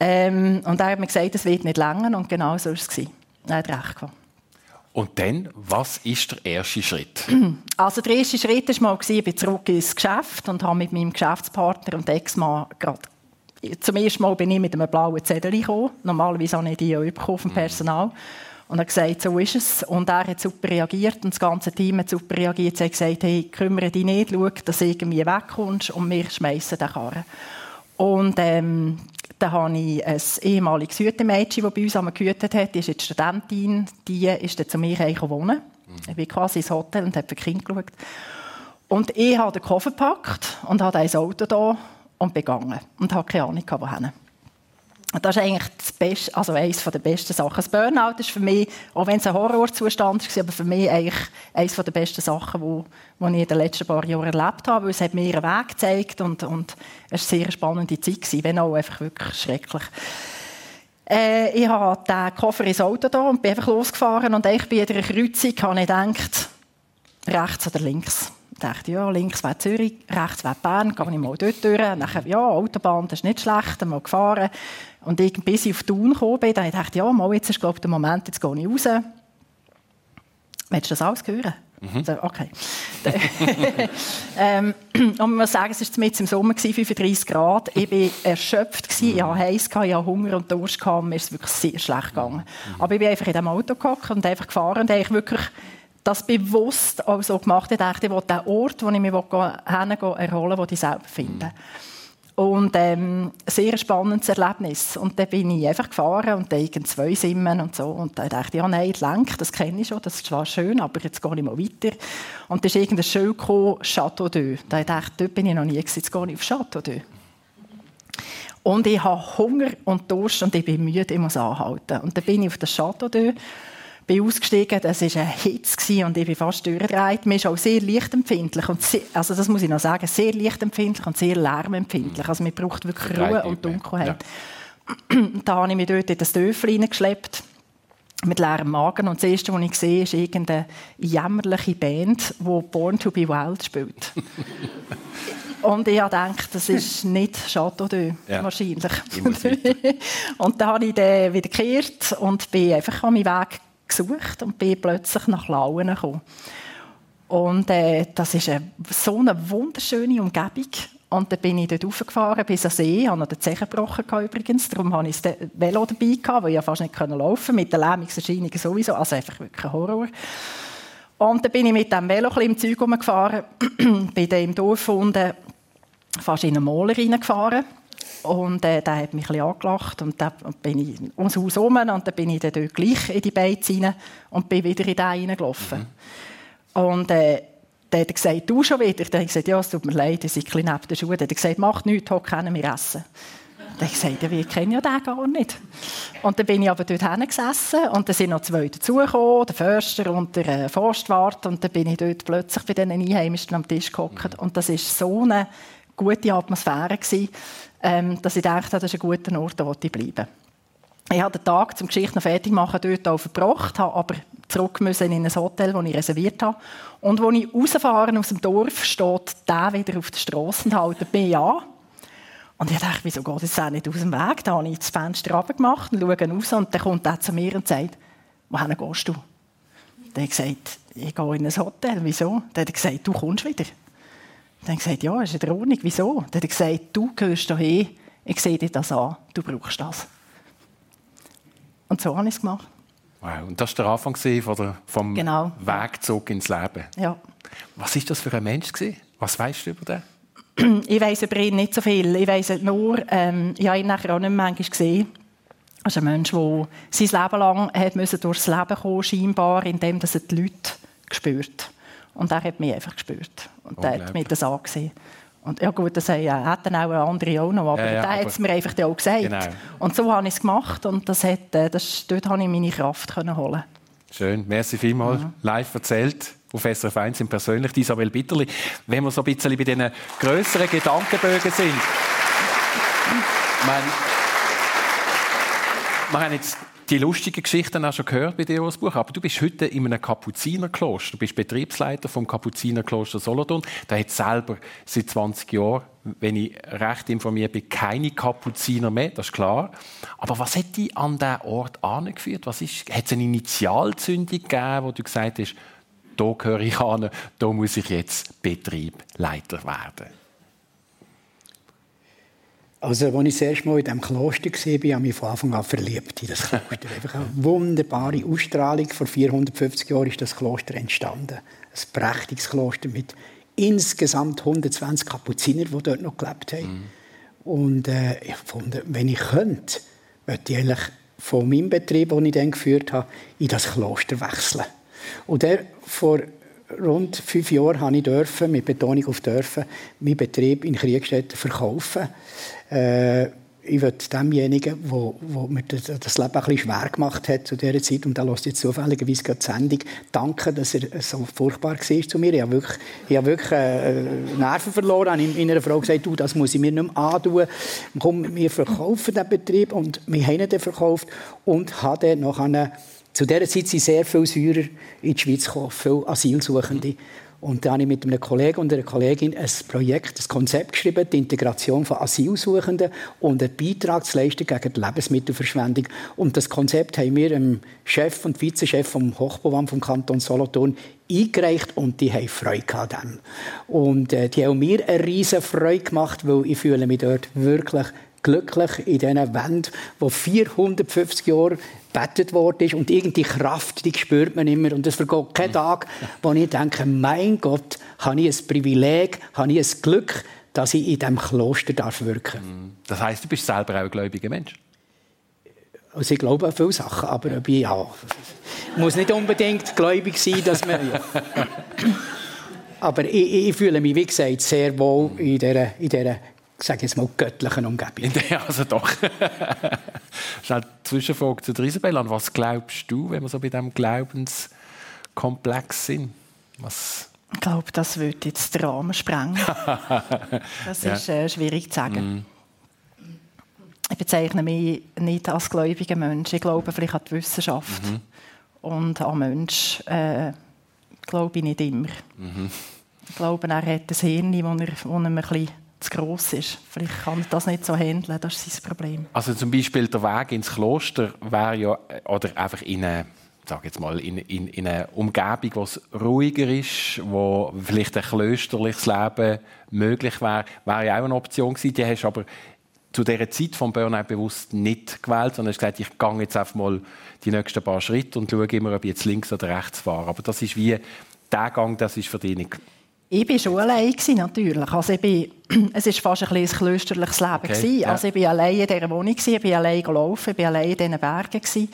Ähm, und er hat mir gesagt, das wird nicht länger und genau so war es. Er hat recht gehabt. Und dann, was ist der erste Schritt? Also der erste Schritt war mal, ich bin zurück ins Geschäft und habe mit meinem Geschäftspartner und Ex-Mann gerade zum ersten Mal bin ich mit einem blauen Zettel gekommen. Normalerweise habe ich die ja bekommen vom Personal. Mhm. Und er hat gesagt, so ist es. Und er hat super reagiert und das ganze Team hat super reagiert. Sie hat gesagt, hey, kümmere dich nicht, schau, dass du irgendwie wegkommst und wir schmeißen den Karren. Und ähm, dann habe ich ein ehemaliges Hütemädchen, das bei uns einmal gehütet hat, die ist jetzt Studentin, die ist dann zu mir wohnen. Ich bin quasi ins Hotel und habe für Kind geschaut. Und ich habe den Koffer gepackt und habe ein Auto da und begangen. Und habe keine Ahnung, wohin. Das ist eigentlich das Beste, also eines der besten Sachen. Das Burnout ist für mich, auch wenn es ein Horrorzustand war, aber für mich eigentlich eines der besten Sachen, die, ich in den letzten paar Jahren erlebt habe. Weil es hat mir einen Weg gezeigt und, und es war eine sehr spannende Zeit, gewesen, wenn auch einfach wirklich schrecklich. Äh, ich habe den Koffer ins Auto da und bin einfach losgefahren und ich bei jeder Kreuzung habe ich gedacht, rechts oder links. Ich dachte, ja, links wäre Zürich, rechts wäre Bern, gehe ich mal dort durch. Nachher, ja, Autobahn, das ist nicht schlecht, mal gefahren. Und ich, bis ich auf Thun gekommen bin, dann dachte ich, ja, mal, jetzt ist glaube ich, der Moment, jetzt gehe ich raus. Willst du das alles hören? Mhm. So, okay. ähm, und man muss sagen, es war mit im Sommer, 35 Grad. Ich war erschöpft, gewesen, ich hatte heiß, ich hatte Hunger und Durst, mir ist es wirklich sehr schlecht gegangen. Mhm. Aber ich bin einfach in diesem Auto gehockt und einfach gefahren und eigentlich wirklich das bewusst auch so gemacht. Ich dachte, ich will den Ort, wo ich mich hingehen erholen will, den ich selber finde. Mhm. Und ähm, sehr spannendes Erlebnis. Und dann bin ich einfach gefahren und dann zwei Simmen und so. Und dann dachte ich, ja nein, Lenk, das kenne ich schon, das zwar schön, aber jetzt gehe ich mal weiter. Und dann ist irgendein Schild gekommen, Chateau d'Eu. Da dachte ich, dort bin ich noch nie gewesen, jetzt gehe ich auf Chateau d'Eu. Und ich habe Hunger und Durst und ich bin müde, ich muss anhalten. Und dann bin ich auf das Chateau d'Eu bin ausgestiegen, das war ein Hitz und ich bin fast durchgedreht. Man ist auch sehr lichtempfindlich. Und sehr, also das muss ich noch sagen, sehr lichtempfindlich und sehr lärmempfindlich. Also man braucht wirklich Ruhe und Dunkelheit. Ja. da habe ich mich dort in das Dörfli hineingeschleppt mit leerem Magen. Und das Erste, was ich sehe, ist irgendeine jämmerliche Band, die Born to be Wild spielt. und ich habe gedacht, das ist nicht Chateau d'Eu, ja. wahrscheinlich. und dann habe ich dann wieder gekehrt und bin einfach an meinen Weg gesucht und bin plötzlich nach Lauen gekommen. Und äh, das ist eine, so eine wunderschöne Umgebung. Und dann bin ich dort raufgefahren bis an See, Ich hatte den Zehen gebrochen übrigens, darum hatte ich das Velo dabei, weil ich ja fast nicht laufen konnte, mit den Lähmungserscheinungen sowieso, also einfach wirklich ein Horror. Und dann bin ich mit dem Velo im Zeug rumgefahren, bin dann im Dorf unten fast in eine Maler reingefahren. Und äh, der hat mich ein bisschen angelacht und dann bin ich ums Haus herum und dann bin ich dann dort gleich in die Beiz rein und bin wieder in den reingelaufen. Mhm. Und äh, dann hat er gesagt, du schon wieder? Dann habe ich gesagt, ja, es tut mir leid, ich bin neben den Schuhen. Dann hat er gesagt, macht nichts, hock können wir essen. Dann habe ich gesagt, wir kennen ja den gar nicht. Und dann bin ich aber dort gesessen und dann sind noch zwei dazugekommen, der Förster und der äh, Forstwart. Und dann bin ich dort plötzlich bei diesen Einheimischen am Tisch gehockt. Mhm. Und das war so eine gute Atmosphäre, gewesen, dass ich dachte, das ist ein guter Ort, wo ich bleiben Ich habe den Tag zum Geschichte noch fertig machen dort auch verbracht, habe aber zurück müssen in ein Hotel, das ich reserviert habe. Und als ich rausfahre aus dem Dorf, steht der wieder auf der Straße und hält mich an. Und ich dachte, wieso geht das auch nicht aus dem Weg? Da habe ich das Fenster runtergemacht und schaue raus und dann kommt er zu mir und sagt, wohin gehst du? Dann habe ich gesagt, ich gehe in ein Hotel. Wieso? Dann hat er gesagt, du kommst wieder. Dann habe ich gesagt, ja, ist in Ordnung. Wieso? Dann hat er gesagt, du gehst hierher, ich sehe dir das an, du brauchst das. Und so habe ich es gemacht. Wow, und das war der Anfang vom genau. Wegzug ins Leben. Ja. Was war das für ein Mensch? Was weißt du über den? ich weiß über ihn nicht so viel. Ich weiß nur, ähm, ich habe ihn nachher auch nicht mehr gesehen. Das ist ein Mensch, der sein Leben lang hat durchs Leben kommen scheinbar, indem er die Leute gespürt Und er hat mich einfach gespürt. Und er hat mir das angesehen. Und ja gut, das hätten auch andere auch noch, aber ja, ja, der hat es mir einfach auch gesagt. Genau. Und so habe ich es gemacht und das hat, äh, das, dort konnte ich meine Kraft holen. Schön, merci vielmals. Ja. Live erzählt auf SRF 1 sind persönlich Isabel Bitterli. Wenn wir so ein bisschen bei diesen grösseren Gedankenbögen sind. meine, wir haben jetzt die lustigen Geschichten auch schon gehört bei dir das Buch, aber du bist heute in einem Kapuzinerkloster. Du bist Betriebsleiter vom Kapuzinerkloster Solothurn. Da hat selber seit 20 Jahren, wenn ich recht informiert bin, keine Kapuziner mehr, das ist klar. Aber was hat dich an diesen Ort angeführt? Was ist, hat es eine Initialzündung gegeben, wo du gesagt hast, da gehöre ich an, da muss ich jetzt Betriebleiter werden? Also, als ich das erste Mal in diesem Kloster war, habe ich mich von Anfang an verliebt in das Kloster. Einfach eine wunderbare Ausstrahlung. Vor 450 Jahren ist das Kloster entstanden. Ein prächtiges Kloster mit insgesamt 120 Kapuzinern, die dort noch gelebt haben. Mhm. Und äh, ich fand, wenn ich könnte, möchte ich eigentlich von meinem Betrieb, den ich dann geführt habe, in das Kloster wechseln. Und der vor rund fünf Jahren habe ich dürfen, mit Betonung auf dürfen, meinen Betrieb in Kriegstätten verkaufen. Äh, ich will demjenigen, der mir das Leben bisschen schwer gemacht hat zu dieser Zeit, und da lässt jetzt zufälligerweise die Sendung, danken, dass er so furchtbar war zu mir. Ich habe wirklich, ich habe wirklich äh, Nerven verloren. Ich habe meiner Frau gesagt, du, das muss ich mir nicht mehr antun. Komm, wir verkaufen den Betrieb und wir haben ihn verkauft und habe noch eine zu dieser Zeit sind sehr viele Syrer in die Schweiz gekommen, viele Asylsuchende. Und da habe ich mit einem Kollegen und einer Kollegin ein Projekt, ein Konzept geschrieben, die Integration von Asylsuchenden und einen Beitrag zu leisten gegen die Lebensmittelverschwendung. Und das Konzept haben wir dem Chef und Vizechef vom Hochbauamt vom Kanton Solothurn eingereicht und die haben Freude an dem. Und äh, die haben mir eine riesige Freude gemacht, weil ich fühle mich dort wirklich glücklich in diesen Wänden, wo 450 Jahre bettet worden ist und irgendwie Kraft, die spürt man immer und es vergeht kein Tag, wo ich denke, mein Gott, habe ich ein Privileg, habe ich ein Glück, dass ich in diesem Kloster darf wirken mhm. Das heißt, du bist selber auch ein gläubiger Mensch? Also ich glaube an viele Sachen, aber ich, ja, muss nicht unbedingt gläubig sein, dass man... Ja. Aber ich, ich, fühle mich, wie gesagt, sehr wohl in dieser, in dieser sage jetzt mal, göttlichen Umgebung. Ja, also doch. Schnell Zwischenfrage zu Isabel. An was glaubst du, wenn wir so bei diesem Glaubenskomplex sind? Was ich glaube, das würde jetzt den Rahmen sprengen. das ja. ist äh, schwierig zu sagen. Mm. Ich bezeichne mich nicht als gläubiger Mensch. Ich glaube vielleicht an die Wissenschaft. Mhm. Und an Mensch äh, glaube ich nicht immer. Mhm. Ich glaube, er hat ein Hirn, das er, er ein bisschen zu gross ist. Vielleicht kann er das nicht so handeln, das ist sein Problem. Also zum Beispiel der Weg ins Kloster wäre ja, oder einfach in eine sage jetzt mal, in, in, in einer Umgebung, wo es ruhiger ist, wo vielleicht ein klösterliches Leben möglich wäre, wäre ja auch eine Option gewesen. Die hast aber zu dieser Zeit vom Burnout bewusst nicht gewählt, sondern hast gesagt, ich gehe jetzt einfach mal die nächsten paar Schritte und schaue immer, ob ich jetzt links oder rechts fahre. Aber das ist wie der Gang, das ist für dich nicht ich war schon allein, natürlich. Also ich bin, es war fast ein, ein klösterliches Leben. Okay, ja. also ich war allein in dieser Wohnung, ich bin allein gelaufen, ich bin allein in diesen Bergen. Mhm.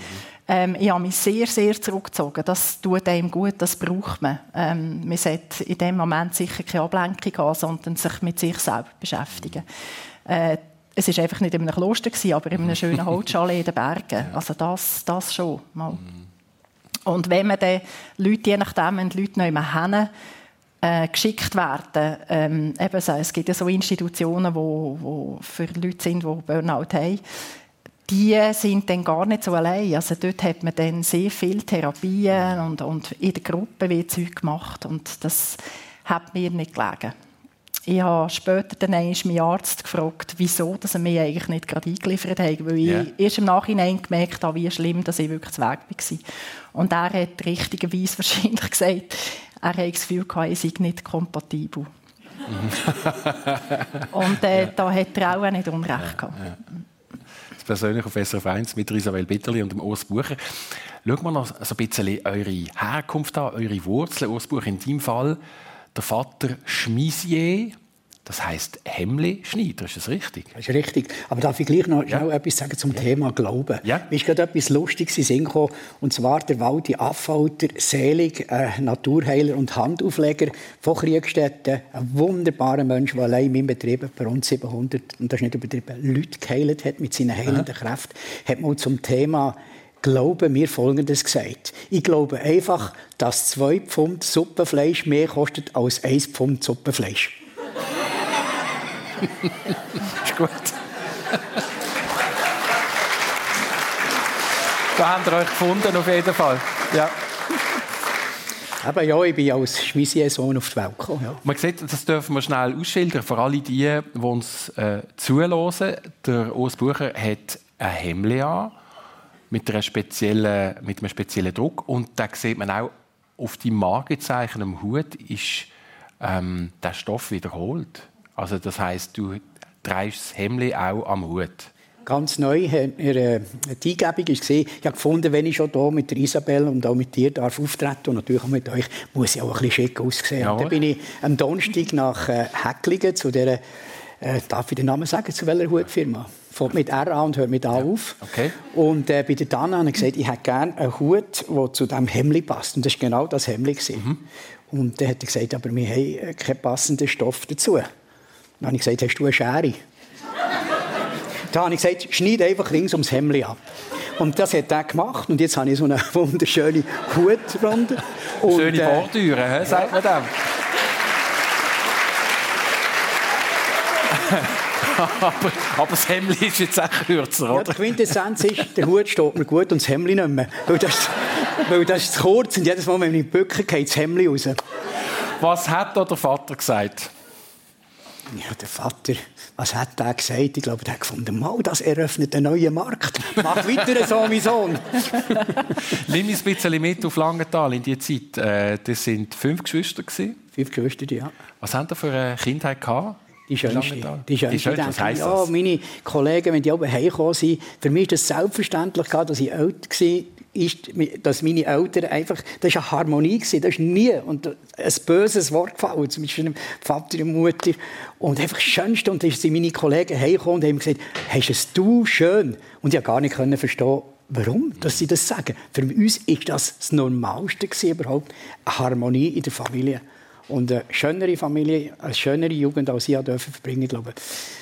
Ähm, ich habe mich sehr, sehr zurückgezogen. Das tut einem gut, das braucht man. Ähm, man sollte in dem Moment sicher keine Ablenkung haben, sondern sich mit sich selber beschäftigen. Äh, es war einfach nicht in einem Kloster, aber in einem schönen Holzschale in den Bergen. Also das, das schon. Mal. Mhm. Und wenn man dann Leute, je nachdem, wenn die Leute nicht mehr haben, äh, geschickt werden. Ähm, eben so, es gibt ja so Institutionen, wo, wo für Leute sind, die Burnout haben. Die sind dann gar nicht so allein. Also dort hat man dann sehr viele Therapien und, und in der Gruppe wird Zeug gemacht und das hat mir nicht gelegen. Ich habe später dann meinen Arzt gefragt, wieso dass er mich eigentlich nicht gerade eingeliefert hat, weil yeah. ich erst im Nachhinein gemerkt habe, wie schlimm dass ich wirklich zu Weg war. Und er hat richtigerweise wahrscheinlich gesagt, er hatte das Gefühl, ich sei nicht kompatibel. Und äh, da hat er auch nicht Unrecht gehabt. Ja, ja. Persönlich auf SRF 1 mit Isabel Bitterli und dem Urs Bucher. Schauen wir noch so ein bisschen eure Herkunft an, eure Wurzeln. Urs Bucher, in deinem Fall der Vater Schmisier das heißt Hemli Schneider, ist das richtig? Das ist richtig. Aber darf ich gleich noch ja. etwas sagen zum ja. Thema Glauben? Ja. Mir ist gerade etwas Lustiges in Sinn gekommen, und zwar der Waldi Affalter, selig, äh, Naturheiler und Handaufleger von Kriegstätten. Ein wunderbarer Mensch, der allein in meinem Betrieb bei rund 700, und das ist nicht übertrieben, Leute geheilt hat mit seinen heilenden Aha. Kräften, hat mal zum Thema Glauben mir Folgendes gesagt. Ich glaube einfach, dass zwei Pfund Suppenfleisch mehr kostet als ein Pfund Suppenfleisch ist gut. da habt ihr euch gefunden, auf jeden Fall. Ja. Aber ja, ich bin als Schmissier-Sohn auf die Welt gekommen. Ja. Man sieht, das dürfen wir schnell ausschildern, für alle die, die uns äh, zuhören. Der Urs Bucher hat ein Hemd an, mit, einer speziellen, mit einem speziellen Druck. Und da sieht man auch, auf die Markenzeichen am Hut ist ähm, der Stoff wiederholt. Also das heißt, du trägst das Hemd auch am Hut. Ganz neu hat mir äh, die Eingebung ist gesehen. Ich habe gefunden, wenn ich schon hier mit der Isabel und auch mit dir darf auftreten und natürlich auch mit euch, muss ich auch ein bisschen schick aussehen. Ja. Dann bin ich am Donnerstag nach äh, Häcklingen zu der, äh, darf ich den Namen sagen, zu welcher Hutfirma? Fängt mit R an und hört mit A auf. Okay. Und äh, bei der Dana habe ich gesagt, ich hätte gerne einen Hut, der zu diesem Hemd passt. Und das war genau das Hemd. Mhm. Und dann hat er gesagt, aber wir haben äh, keinen passenden Stoff dazu. Dann habe ich gesagt, hast du eine Schere? Dann habe ich gesagt, schneid einfach rings ums Hemd ab. Und das hat er gemacht. Und jetzt habe ich so eine wunderschöne Hut drunter. Schöne äh, Bordüre, sagt man dem. aber, aber, das Hemd ist jetzt auch kürzer, oder? Ja, die Quintessenz ist, der Hut steht mir gut und das Hemd nicht mehr. Weil das, weil das ist zu kurz und jedes Mal, wenn ich Böcke geht das Hemd raus. Was hat da der Vater gesagt? Ja, der Vater, was hat der gesagt? Ich glaube, der hat gefunden, mal, das eröffnet einen neuen Markt. Mach weiter so, mein Sohn. Nimm uns ein bisschen mit auf Langenthal in die Zeit. Äh, das waren fünf Geschwister. Fünf Geschwister, ja. Was haben Sie für eine Kindheit gehabt? Die schönste. Die schönste, die schönste was heisst ja, meine Kollegen, wenn die oben heimgekommen sind, für mich ist es selbstverständlich, dass ich älter war ist, dass meine Eltern einfach, das war eine Harmonie, das ist nie und ein böses Wort gefallen zwischen Vater und Mutter. Und einfach das Schönste, und dann sind meine Kollegen heimgekommen und haben gesagt, hast es du schön? Und ich konnte gar nicht verstehen, warum dass sie das sagen. Für uns ist das das Normalste überhaupt, eine Harmonie in der Familie. Und eine schönere Familie, eine schönere Jugend als ich dürfen verbringen, glaube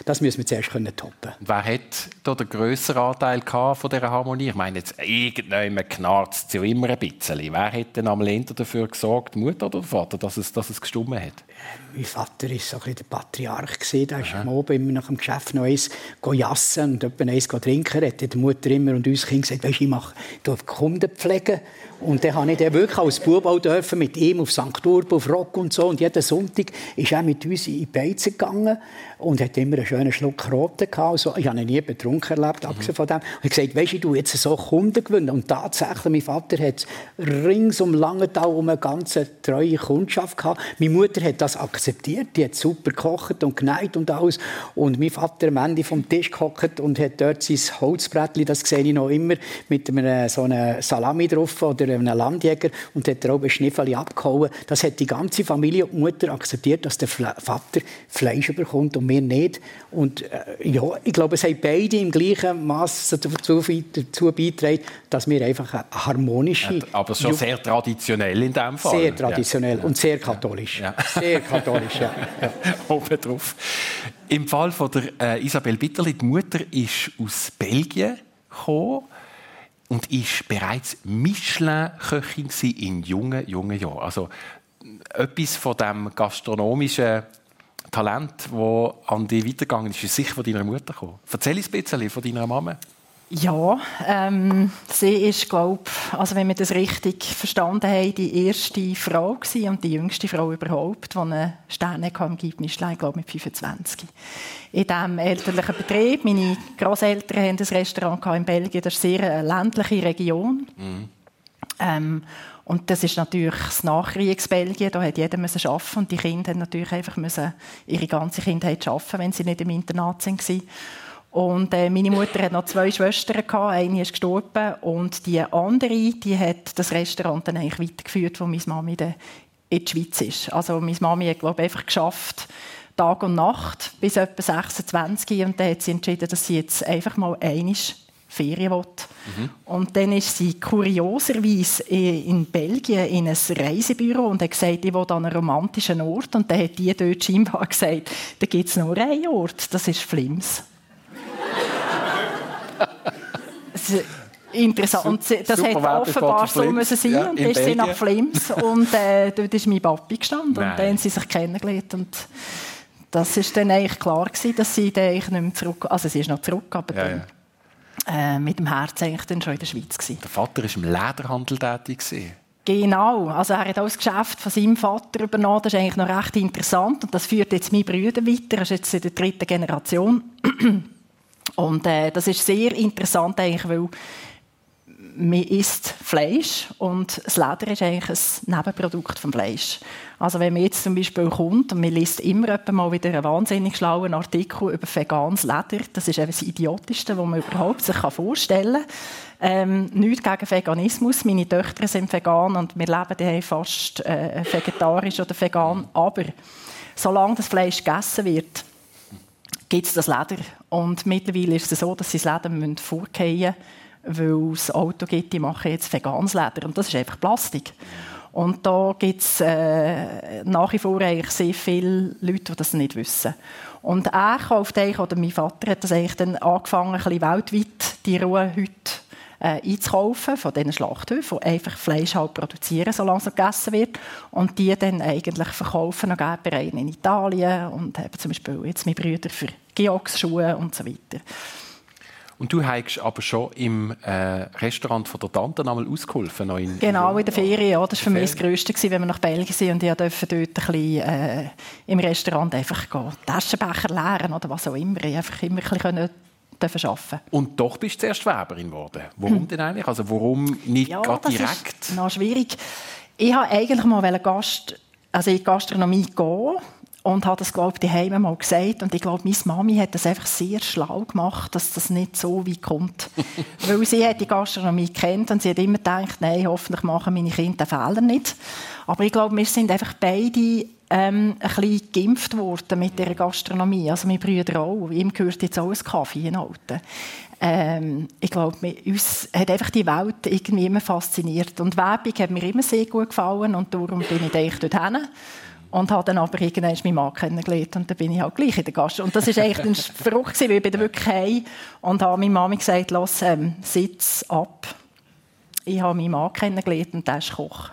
das müssen wir zuerst können toppen. Wer hat da den grösseren Anteil von dieser Harmonie? Ich meine, jetzt irgendjemand knarzt es ja immer ein bisschen. Wer hat denn am Ende dafür gesorgt, Mutter oder Vater, dass es, dass es gestummen hat? Mein Vater war so ein der Patriarch. Der ist am Abend immer nach dem Geschäft noch eins jassen und etwa eins trinken. Er hat die Mutter immer und uns Kinder gesagt, weißt, ich mache Kunden pflegen. Und dann habe ich dann wirklich als Bub auch dürfen, mit ihm auf St. Urb, auf Rock und so. Und jeden Sonntag ist er mit uns in die Beizen gegangen und hat immer einen schönen Schluck Rote gehabt. So. Ich habe ihn nie betrunken erlebt, mhm. abgesehen von dem. Und ich gesagt, weißt du, du jetzt so Kunden gewinnen. Und tatsächlich, mein Vater hat rings um Langenthal um eine ganze treue Kundschaft gehabt. Meine Mutter hat das akzeptiert. Die hat super gekocht und geneigt und alles. Und mein Vater am Ende vom Tisch gehockt und hat dort sein Holzbrettchen, das sehe ich noch immer, mit einem, so einer Salami drauf oder einem Landjäger und hat er auch ein Schniffel abgehauen. Das hat die ganze Familie und die Mutter akzeptiert, dass der Vater Fleisch bekommt und wir nicht. Und äh, ja, ich glaube, es haben beide im gleichen Maß dazu, dazu beigetragen, dass wir einfach eine harmonische... Ja, aber schon sehr traditionell in dem Fall. Sehr traditionell ja. und sehr katholisch. Ja. Sehr katholisch, ja. Oben drauf. Im Fall von der äh, Isabel Bitterli, die Mutter ist aus Belgien gekommen und ist bereits Michelin-Köchin in jungen, jungen Jahren. Also etwas von dem gastronomischen Talent, das an dich weitergegangen ist, ist sicher von deiner Mutter gekommen. Erzähl uns ein bisschen von deiner Mama. Ja, ähm, sie ist, glaube also wenn wir das richtig verstanden haben, die erste Frau gewesen und die jüngste Frau überhaupt, die einen Stern im Michelin, glaube mit 25. In diesem elterlichen Betrieb. Meine Großeltern haben ein Restaurant in Belgien. Das ist eine sehr ländliche Region. Mhm. Ähm, und das ist natürlich das Nachkriegsbelgien. Da hat jeder müssen arbeiten und die Kinder haben natürlich einfach müssen ihre ganze Kindheit arbeiten, wenn sie nicht im Internat waren. Und äh, meine Mutter hat noch zwei Schwestern gehabt. Eine ist gestorben und die andere, die hat das Restaurant dann eigentlich weitergeführt, wo meine Mami in die Schweiz ist. Also meine Mami hat glaube einfach geschafft Tag und Nacht bis etwa 26 und dann hat sie entschieden, dass sie jetzt einfach mal einisch Ferien will. Mhm. Und dann ist sie kurioserweise in Belgien in ein Reisebüro und hat gesagt, ich will an einen romantischen Ort. Und dann hat die dort scheinbar gesagt, da gibt es nur einen Ort, das ist Flims. interessant. Das Super hätte offenbar so müssen sein. Ja, und dann ist sie nach Flims und äh, dort ist mein Papi gestanden. Nein. Und dann haben sie sich kennengelernt. Und das war dann eigentlich klar gewesen, dass sie dann nicht mehr zurück... Also sie ist noch zurück, aber ja, dann, ja. Äh, mit dem Herz eigentlich dann schon in der Schweiz gewesen. Der Vater war im Lederhandel tätig. Gewesen. Genau, also er hat auch das Geschäft von seinem Vater übernommen. Das ist eigentlich noch recht interessant und das führt jetzt meine Brüder weiter. Er ist jetzt in der dritten Generation. Und äh, das ist sehr interessant eigentlich, weil man isst Fleisch und das Leder ist eigentlich ein Nebenprodukt vom Fleisch. Also wenn man jetzt zum Beispiel kommt und man liest immer mal wieder einen wahnsinnig schlauen Artikel über veganes Leder, das ist das Idiotischste, was man überhaupt sich vorstellen kann. Ähm, nichts gegen Veganismus. Meine Töchter sind vegan und wir leben die fast äh, vegetarisch oder vegan. Aber solange das Fleisch gegessen wird, gibt es das Leder. Und mittlerweile ist es so, dass sie das Leder vorgehen müssen, weil es Auto gibt, die machen jetzt veganes Leder. Und das ist einfach Plastik. Und da gibt es äh, nach wie vor eigentlich sehr viele Leute, die das nicht wissen. Und er kauft eigentlich, oder mein Vater hat das eigentlich dann angefangen, ein bisschen weltweit die Ruhehütte äh, einzukaufen von diesen Schlachthöfen, die einfach Fleisch halt produzieren, solange es gegessen wird. Und die dann eigentlich verkaufen noch gerne in Italien und haben zum Beispiel jetzt meine Brüder für Georgsschuhe und so weiter. Und du hast aber schon im äh, Restaurant von der Tante einmal ausgeholfen? In, genau, in der Ferien. Ja. Das war für mich das Größte, wenn wir nach Belgien sind und ich durfte dort ein bisschen, äh, im Restaurant einfach gehen, Taschenbecher leeren oder was auch immer. Ich einfach immer ein bisschen arbeiten Und doch bist du zuerst Weberin geworden. Warum hm. denn eigentlich? Also warum nicht ja, direkt? Das ist noch schwierig. Ich wollte eigentlich mal Gast, also in die Gastronomie gehen und habe das glaube ich daheim mal gesagt und ich glaube meine Mami hat das einfach sehr schlau gemacht, dass das nicht so wie kommt, weil sie hat die Gastronomie kennt und sie hat immer gedacht, nein, hoffentlich machen meine Kinder den Fehler nicht. Aber ich glaube, wir sind einfach beide ähm, ein bisschen geimpft worden mit der Gastronomie. Also meine Brüder auch. Ihm gehört jetzt auch ein Kaffee in Alten. Ähm, ich glaube, uns hat einfach die Welt irgendwie immer fasziniert. Und Werbung hat mir immer sehr gut gefallen und darum bin ich eigentlich dorthin. Und habe dann aber irgendwann meinen Mann kennengelernt und dann bin ich halt gleich in der Gast. Und das war eigentlich ein verrückt, weil ich bin wirklich heim und habe meiner Mami gesagt, los, ähm, sitz ab. Ich habe meinen Mann kennengelernt und der ist Koch.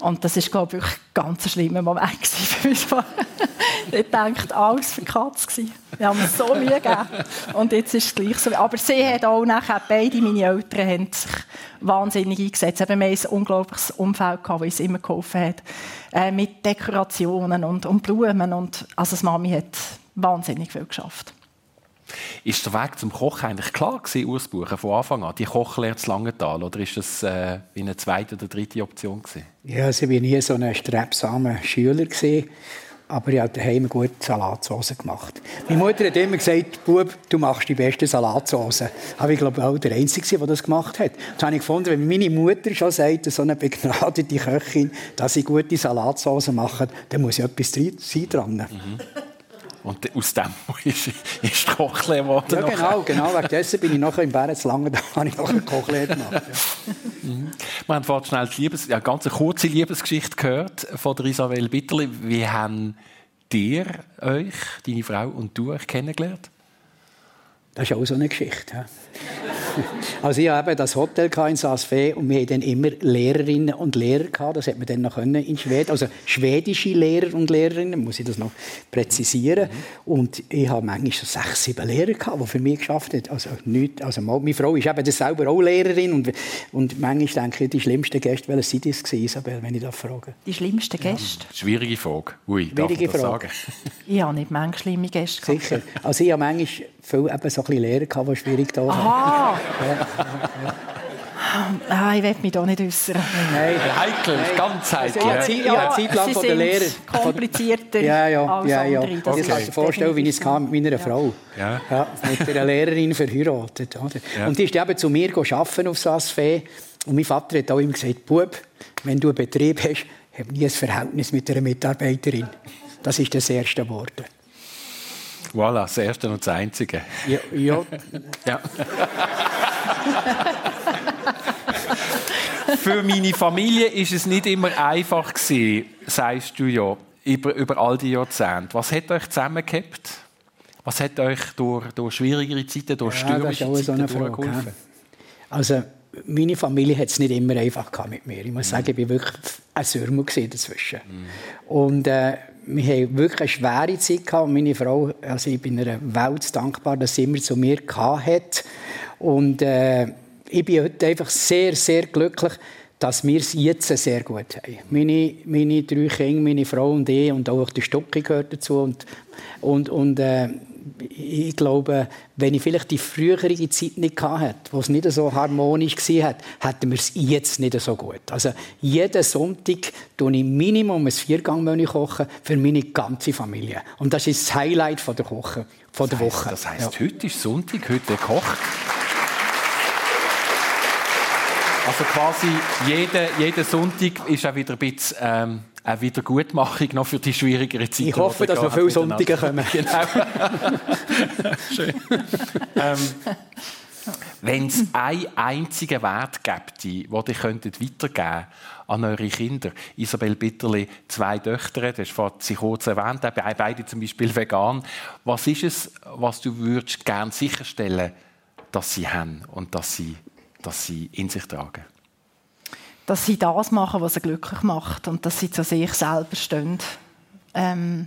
Und das ist, glaube ich, ganz schlimmer Moment für uns. ich dachte, alles für die Katze. Wir haben so Mühe gegeben. Und jetzt ist es gleich so. Aber sie hat auch nachher, beide meine Eltern haben sich wahnsinnig eingesetzt. Wir haben ein unglaubliches Umfeld gehabt, das uns immer geholfen hat. Äh, mit Dekorationen und, und Blumen. Und, also das Mami hat wahnsinnig viel geschafft. Ist der Weg zum Kochen eigentlich klar gewesen, Ursbuchen, von Anfang an? Die Kochlehre zu Langenthal? Oder ist das äh, eine zweite oder dritte Option gewesen? Ja, also ich war nie so ein strebsamer Schüler. Gewesen. Aber ich habe daheim gut Salatsauce gemacht. Meine Mutter hat immer gesagt, Bub, du machst die beste Salatsauce. Aber ich glaube auch der Einzige, der das gemacht hat. Das habe ich gefunden, wenn meine Mutter schon sagt, so eine begnadete Köchin, dass sie gute Salatsauce macht, dann muss ja etwas sein dran. Mhm. Und aus dem ist, ist Kochlehre geworden. Ja, genau, genau. Wegen dessen bin ich nachher im Bären zu lange, da habe ich noch eine Kochlehre gemacht. Ja. Mhm. Wir haben vorhin schnell die Liebes, ja, ganz eine kurze Liebesgeschichte gehört von der Isabel Bitterli. Wie haben dir euch, deine Frau und du euch kennengelernt? Das ist auch so eine Geschichte. Ja. Also ich habe das Hotel in Saas-Fee und wir hatten dann immer Lehrerinnen und Lehrer gehabt. Das hat man dann noch in Schweden. Also schwedische Lehrer und Lehrerinnen, muss ich das noch präzisieren. Mhm. Und ich habe manchmal so sechs, sieben Lehrer gehabt, die für mich geschafft haben. Also nicht, also meine Frau ist eben selber auch Lehrerin und, und manchmal denke ich, die schlimmsten Gäste, welche sind das gewesen, Isabel, wenn ich das frage? Die schlimmsten Gäste? Ja. Schwierige Frage. Ui, Schwierige Frage. Sagen? ich habe nicht manchmal schlimme Gäste gehabt. Sicher. Also ich habe manchmal viel eben so ein bisschen Lehrer gehabt, die schwierig da Aha! Ah, ich will mich da nicht äußern. Nein, heikel, Nein. ganz heikel. Also, ich habe Zeit lang von den Lehrern. komplizierter ja, ja, als ja, ja. andere. Das okay. kannst du dir vorstellen, wie ich es mit meiner ja. Frau. Ja. Ja, mit einer Lehrerin verheiratet. Oder? Ja. Und die ist eben zu mir arbeiten auf Sassfee. Und mein Vater hat auch immer gesagt, Bub, wenn du einen Betrieb hast, hab nie ein Verhältnis mit einer Mitarbeiterin. Das ist das erste Wort. Voilà, das erste und das einzige. Ja. ja. ja. Für meine Familie ist es nicht immer einfach gewesen, sagst du ja, über, über all die Jahrzehnte. Was hat euch zusammengehabt? Was hat euch durch, durch schwierigere Zeiten, durch ja, stürmische Zeiten so durchgeholfen? Also, meine Familie hat es nicht immer einfach mit mir. Ich muss mhm. sagen, ich war wirklich ein Sürmer dazwischen. Mhm. Und äh, wir hatten wirklich eine schwere Zeit gehabt. Meine Frau, also ich bin einer Welt dankbar, dass sie immer zu mir hat. Und äh, ich bin heute einfach sehr, sehr glücklich, dass wir es jetzt sehr gut haben. Meine, meine drei Kinder, meine Frau und ich und auch der Stocki gehört dazu. Und, und, und äh, ich glaube, wenn ich vielleicht die frühere Zeit nicht hatte, wo es nicht so harmonisch war, hätten wir es jetzt nicht so gut. Also jeden Sonntag koche ich Minimum ein Viergangmenü kochen für meine ganze Familie. Und das ist das Highlight von der, Koche, von der Woche. Das heisst, ja. heute ist Sonntag, heute kocht. Also quasi jeden, jeden Sonntag ist auch wieder ein bisschen ähm, eine Wiedergutmachung noch für die schwierigere Zeit. Ich hoffe, dass noch viele Sonntage kommen. Genau. Schön. ähm, wenn es einen einzigen Wert gibt, den ihr weitergeben an eure Kinder. Isabel Bitterli, zwei Töchter, das hast du kurz erwähnt, beide zum Beispiel vegan. Was ist es, was du würdest gerne sicherstellen, dass sie haben und dass sie, dass sie in sich tragen? Dass sie das machen, was sie glücklich macht und dass sie zu sich selber stehen. Ähm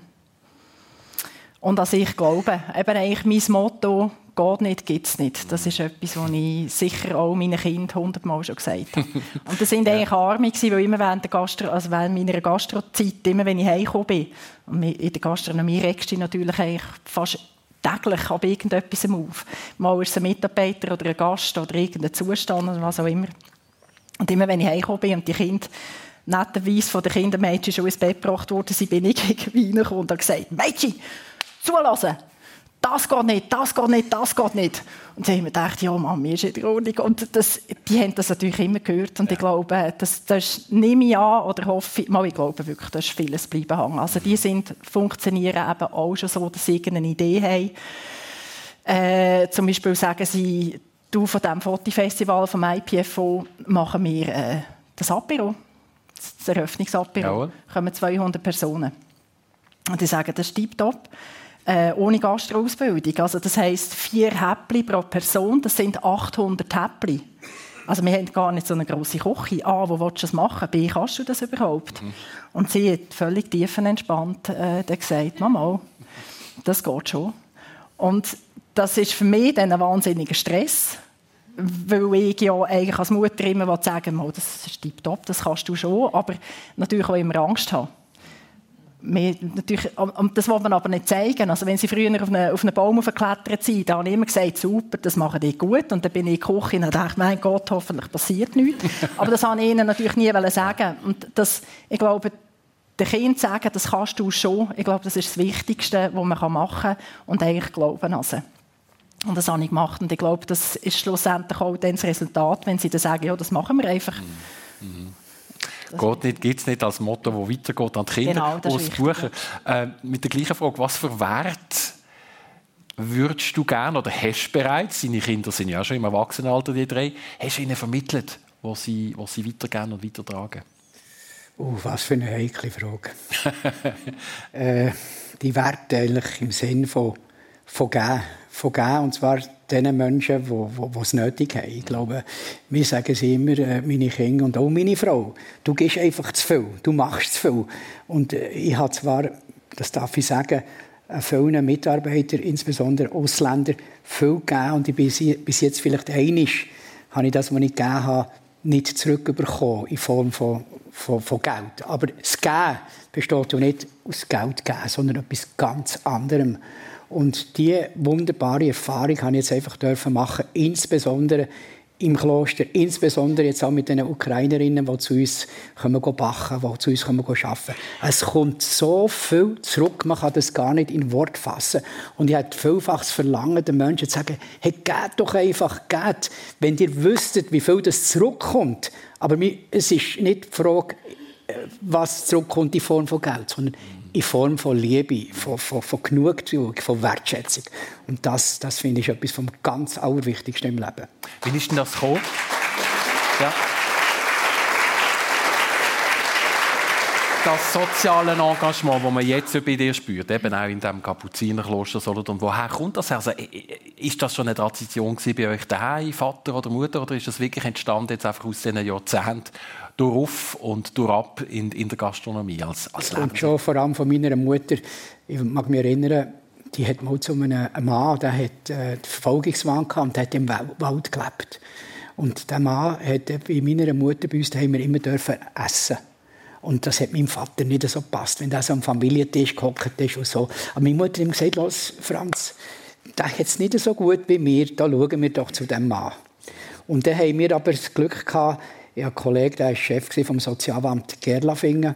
und dass ich glaube, eben eigentlich mein Motto, geht nicht, gibt es nicht. Das ist etwas, was ich sicher auch meinen Kindern hundertmal schon gesagt habe. Und das sind eigentlich Arme, weil immer während, der Gastro, also während meiner Gastrozeit, immer wenn ich heimgekommen bin, und in der Gastronomie regst du natürlich eigentlich fast täglich ab irgendetwas auf. Mal ist es ein Mitarbeiter oder ein Gast oder irgendein Zustand oder was auch immer. Und immer wenn ich heimgekommen bin und die Kinder netterweise von den Kindermädchen schon ins Bett gebracht wurden, sie bin ich irgendwie reingekommen und habe gesagt, Mädchen, zulassen! Das geht nicht, das geht nicht, das geht nicht. Und sie haben mir gedacht, ja, Mami, ist in Ordnung. Und das, die haben das natürlich immer gehört. Und ich glaube, das, das nehme ich an oder hoffe, mal, ich glaube wirklich, dass vieles bleiben hängen. Also die sind, funktionieren eben auch schon so, dass sie eine Idee haben. Äh, zum Beispiel sagen sie, du von dem Fotofestival vom IPFO machen wir äh, das Apero, das Eröffnungsapero. Ja. kommen 200 Personen. Und die sagen, das ist tiptop. Äh, ohne Gastroausbildung. Also das heisst, vier Häppli pro Person, das sind 800 Häppli. Also wir haben gar nicht so eine grosse Küche. A, wo willst du das machen? B, kannst du das überhaupt? Mhm. Und sie hat völlig tiefenentspannt äh, gesagt, Mama, das geht schon. Und das ist für mich dann ein wahnsinniger Stress, weil ich ja eigentlich als Mutter immer sagen will, das ist tiptop, das kannst du schon, aber natürlich auch immer Angst haben. Mehr, natürlich, das wollen wir aber nicht zeigen. Also wenn sie früher auf einen, auf einen Baum geklettert sind, dann habe ich immer gesagt, super, das machen die gut. Und dann bin ich in die Küche und dachte, mein Gott, hoffentlich passiert nichts. aber das wollte ich ihnen natürlich nie sagen. Und das, ich glaube, den Kindern sagen, das kannst du schon, ich glaube, das ist das Wichtigste, was man machen kann und eigentlich glauben an sie. Und das habe ich gemacht. Und ich glaube, das ist schlussendlich auch dann das Resultat, wenn sie dann sagen, ja, das machen wir einfach. Mhm. mhm. Geht nicht, gibt es nicht als Motto, das weitergeht an die Kinder genau, aus Buchen. Äh, mit der gleichen Frage, was für Wert würdest du gerne oder hast du bereits, seine Kinder sind ja schon im Erwachsenenalter, die drei, hast du ihnen vermittelt, was sie, was sie weitergeben und weitertragen? Oh, was für eine heikle Frage. äh, die Werte eigentlich im Sinn von, von geben. Von geben, und zwar den Menschen, die es nötig haben. Ich glaube, wir sagen es immer, äh, meine Kinder und auch meine Frau, du gehst einfach zu viel, du machst zu viel. Und äh, ich habe zwar, das darf ich sagen, äh, vielen Mitarbeitern, insbesondere Ausländer, viel gegeben und ich bin bis jetzt vielleicht einig, habe ich das, was ich gegeben habe, nicht zurückbekommen in Form von, von, von Geld. Aber das Geben besteht ja nicht aus Geld geben, sondern etwas ganz anderem. Und diese wunderbare Erfahrung habe ich jetzt einfach dürfen machen, insbesondere im Kloster, insbesondere jetzt auch mit den Ukrainerinnen, die zu uns kommen backen, die zu uns kommen arbeiten. Es kommt so viel zurück, man kann das gar nicht in Wort fassen. Und ich habe vielfach das Verlangen, den Menschen zu sagen, hey, geht doch einfach, geht. Wenn ihr wüsstet, wie viel das zurückkommt. Aber es ist nicht die Frage, äh, was zurückkommt in Form von Geld, sondern in Form von Liebe, von, von, von Genugtuung, von Wertschätzung. Und das, das finde ich etwas vom ganz Allerwichtigsten im Leben. Wie ist denn das gekommen? Ja. das soziale Engagement, das man jetzt bei dir spürt, eben auch in diesem Kapuzinerkloster Solothurn, woher kommt das? Also, ist das schon eine Tradition bei euch daheim, Vater oder Mutter, oder ist das wirklich entstanden jetzt einfach aus diesen Jahrzehnten durch und durch ab in, in der Gastronomie als, als Das kommt schon vor allem von meiner Mutter. Ich mag mich erinnern, die hat mal zu einem Mann, der hat äh, Verfolgungswahn gehabt und hat im Wald gelebt. Und der Mann hat bei meiner Mutter bei uns haben wir immer dürfen essen. Und das hat meinem Vater nicht so gepasst, wenn er so am Familientisch gehockt ist und so. Aber meine Mutter hat ihm gesagt, los, Franz, der hat es nicht so gut wie mir, da schauen wir doch zu dem Mann. Und dann haben wir aber das Glück gehabt, ich habe einen Kollegen, der war Chef vom Sozialamt Gerlafingen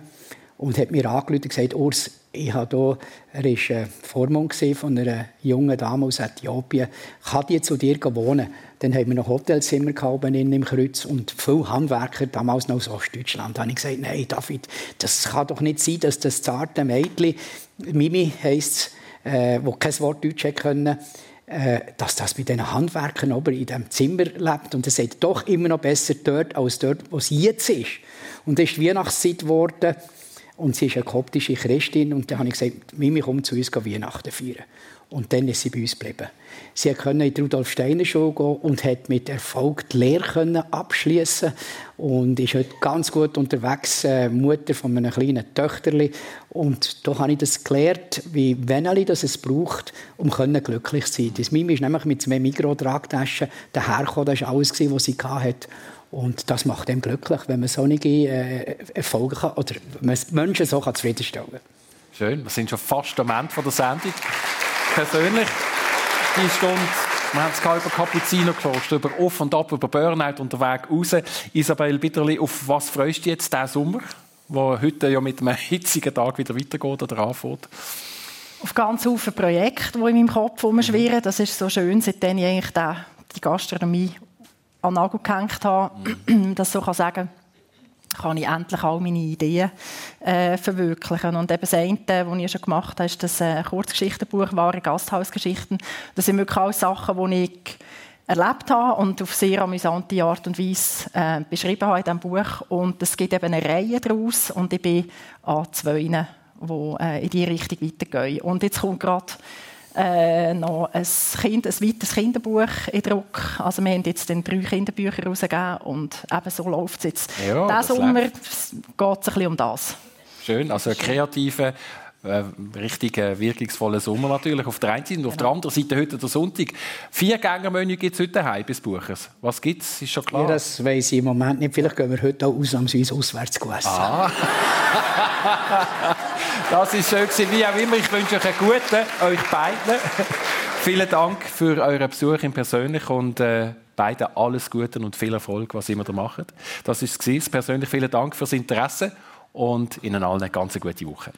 und hat mir angerufen und gesagt, Urs, ich habe hier, er war Vormund von einer jungen Dame aus Äthiopien, kann die zu dir wohnen? Dann haben wir noch Hotelzimmer gehabt im Kreuz und viele Handwerker, damals noch aus Ostdeutschland. Da habe ich gesagt, nein, David, das kann doch nicht sein, dass das zarte Mädchen, Mimi heisst es, äh, wo kein Wort Deutsch können, äh, dass das mit diesen Handwerkern oben in diesem Zimmer lebt. Und er sagt, doch immer noch besser dort, als dort, wo sie jetzt ist. Und es ist Weihnachtszeit geworden. Und sie ist eine koptische Christin. Und dann habe ich gesagt, Mimi, komm zu uns Weihnachten feiern. Und dann ist sie bei uns geblieben. Sie konnte in die Rudolf Steiner Schule gehen und hat mit Erfolg die Lehre abschließen und ist heute ganz gut unterwegs, äh, Mutter von einem kleinen Töchterli. Und da habe ich das gelernt, wie wenig das es braucht, um glücklich zu sein. Das Mimi ist nämlich mit zwei Mikro-Tragtaschen dahergekommen. Das war alles, was sie hatte. Und das macht einem glücklich, wenn man solche äh, Erfolge kann, oder man Menschen so zufriedenstellen kann. Schön, wir sind schon fast am Ende der Sendung persönlich. Die Stunde, wir haben es über Kapuziner geforscht, über Auf und Ab, über Burnout und den Weg raus. Isabel Bitterli, auf was freust du jetzt diesen Sommer, wo heute ja mit einem hitzigen Tag wieder weitergeht oder anfängt? Auf ganz viele Projekte, die in meinem Kopf herumschwirren. Das ist so schön, seitdem ich eigentlich die Gastronomie an den Nagel gehängt habe, mhm. das so sagen kann ich endlich all meine Ideen äh, verwirklichen. Und eben das eine, was ich schon gemacht habe, ist das äh, Kurzgeschichtenbuch «Wahre Gasthausgeschichten». Das sind wirklich alles Sachen, die ich erlebt habe und auf sehr amüsante Art und Weise äh, beschrieben habe in diesem Buch. Und es gibt eben eine Reihe daraus und ich bin an zwei, die äh, in diese Richtung weitergehen. Und jetzt kommt gerade äh, noch ein, kind, ein weiteres Kinderbuch in Druck. Also wir haben jetzt dann drei Kinderbücher herausgegeben und eben so läuft es jetzt. Ja, Diesen Sommer geht es ein bisschen um das. Schön, also ein kreativer richtig äh, wirkungsvoller Sommer natürlich auf der einen Seite und auf der genau. anderen Seite heute der Sonntag. Vier Gängermenü gibt es heute daheim bis Buchers. Was gibt es? Ist schon klar? Ja, das weiß ich im Moment nicht. Vielleicht gehen wir heute auch ausnahmsweise auswärts essen. Ah. das ist schön gewesen. Wie auch immer, ich wünsche euch einen guten, euch beiden. Vielen Dank für euren Besuch im Persönlich und äh, beiden alles Gute und viel Erfolg, was immer ihr macht. Das ist es. Persönlich vielen Dank fürs Interesse und Ihnen allen eine ganz gute Woche.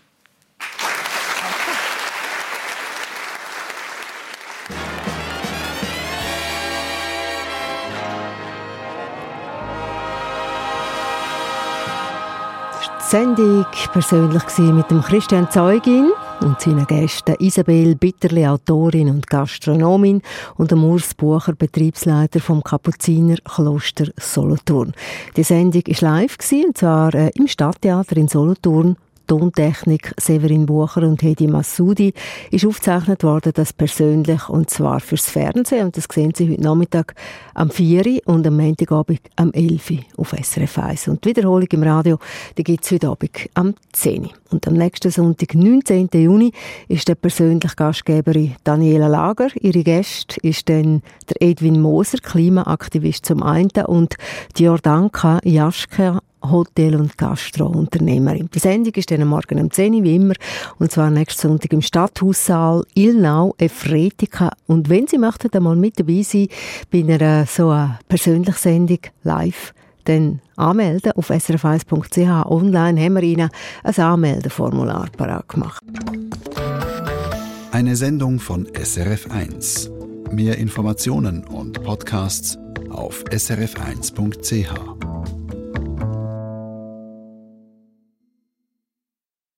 Sendung persönlich mit dem Christian Zeugin und seinen Gästen Isabel Bitterli, Autorin und Gastronomin und dem Urs Bucher, Betriebsleiter vom Kapuziner Kloster Solothurn. Die Sendung war live, und zwar äh, im Stadttheater in Solothurn Tontechnik Severin Bucher und Hedi Massoudi ist aufgezeichnet worden, das persönlich und zwar fürs Fernsehen und das sehen Sie heute Nachmittag am 4 und am Montagabend am 11 auf SRF 1 und die Wiederholung im Radio, die gibt es heute Abend am 10 und am nächsten Sonntag, 19. Juni, ist der persönliche Gastgeberin Daniela Lager. Ihre Gäste ist dann der Edwin Moser, Klimaaktivist zum einen und die Jordanka Jaschka, Hotel- und Gastro-Unternehmerin. Die Sendung ist dann morgen um 10 Uhr, wie immer, und zwar nächsten Sonntag im Stadthaussaal Ilnau, Efretika. Und wenn Sie möchten einmal mit dabei sein bei einer so einer persönlichen Sendung live, dann anmelden auf srf1.ch. Online haben wir Ihnen ein Anmeldeformular parat gemacht. Eine Sendung von SRF1. Mehr Informationen und Podcasts auf srf1.ch.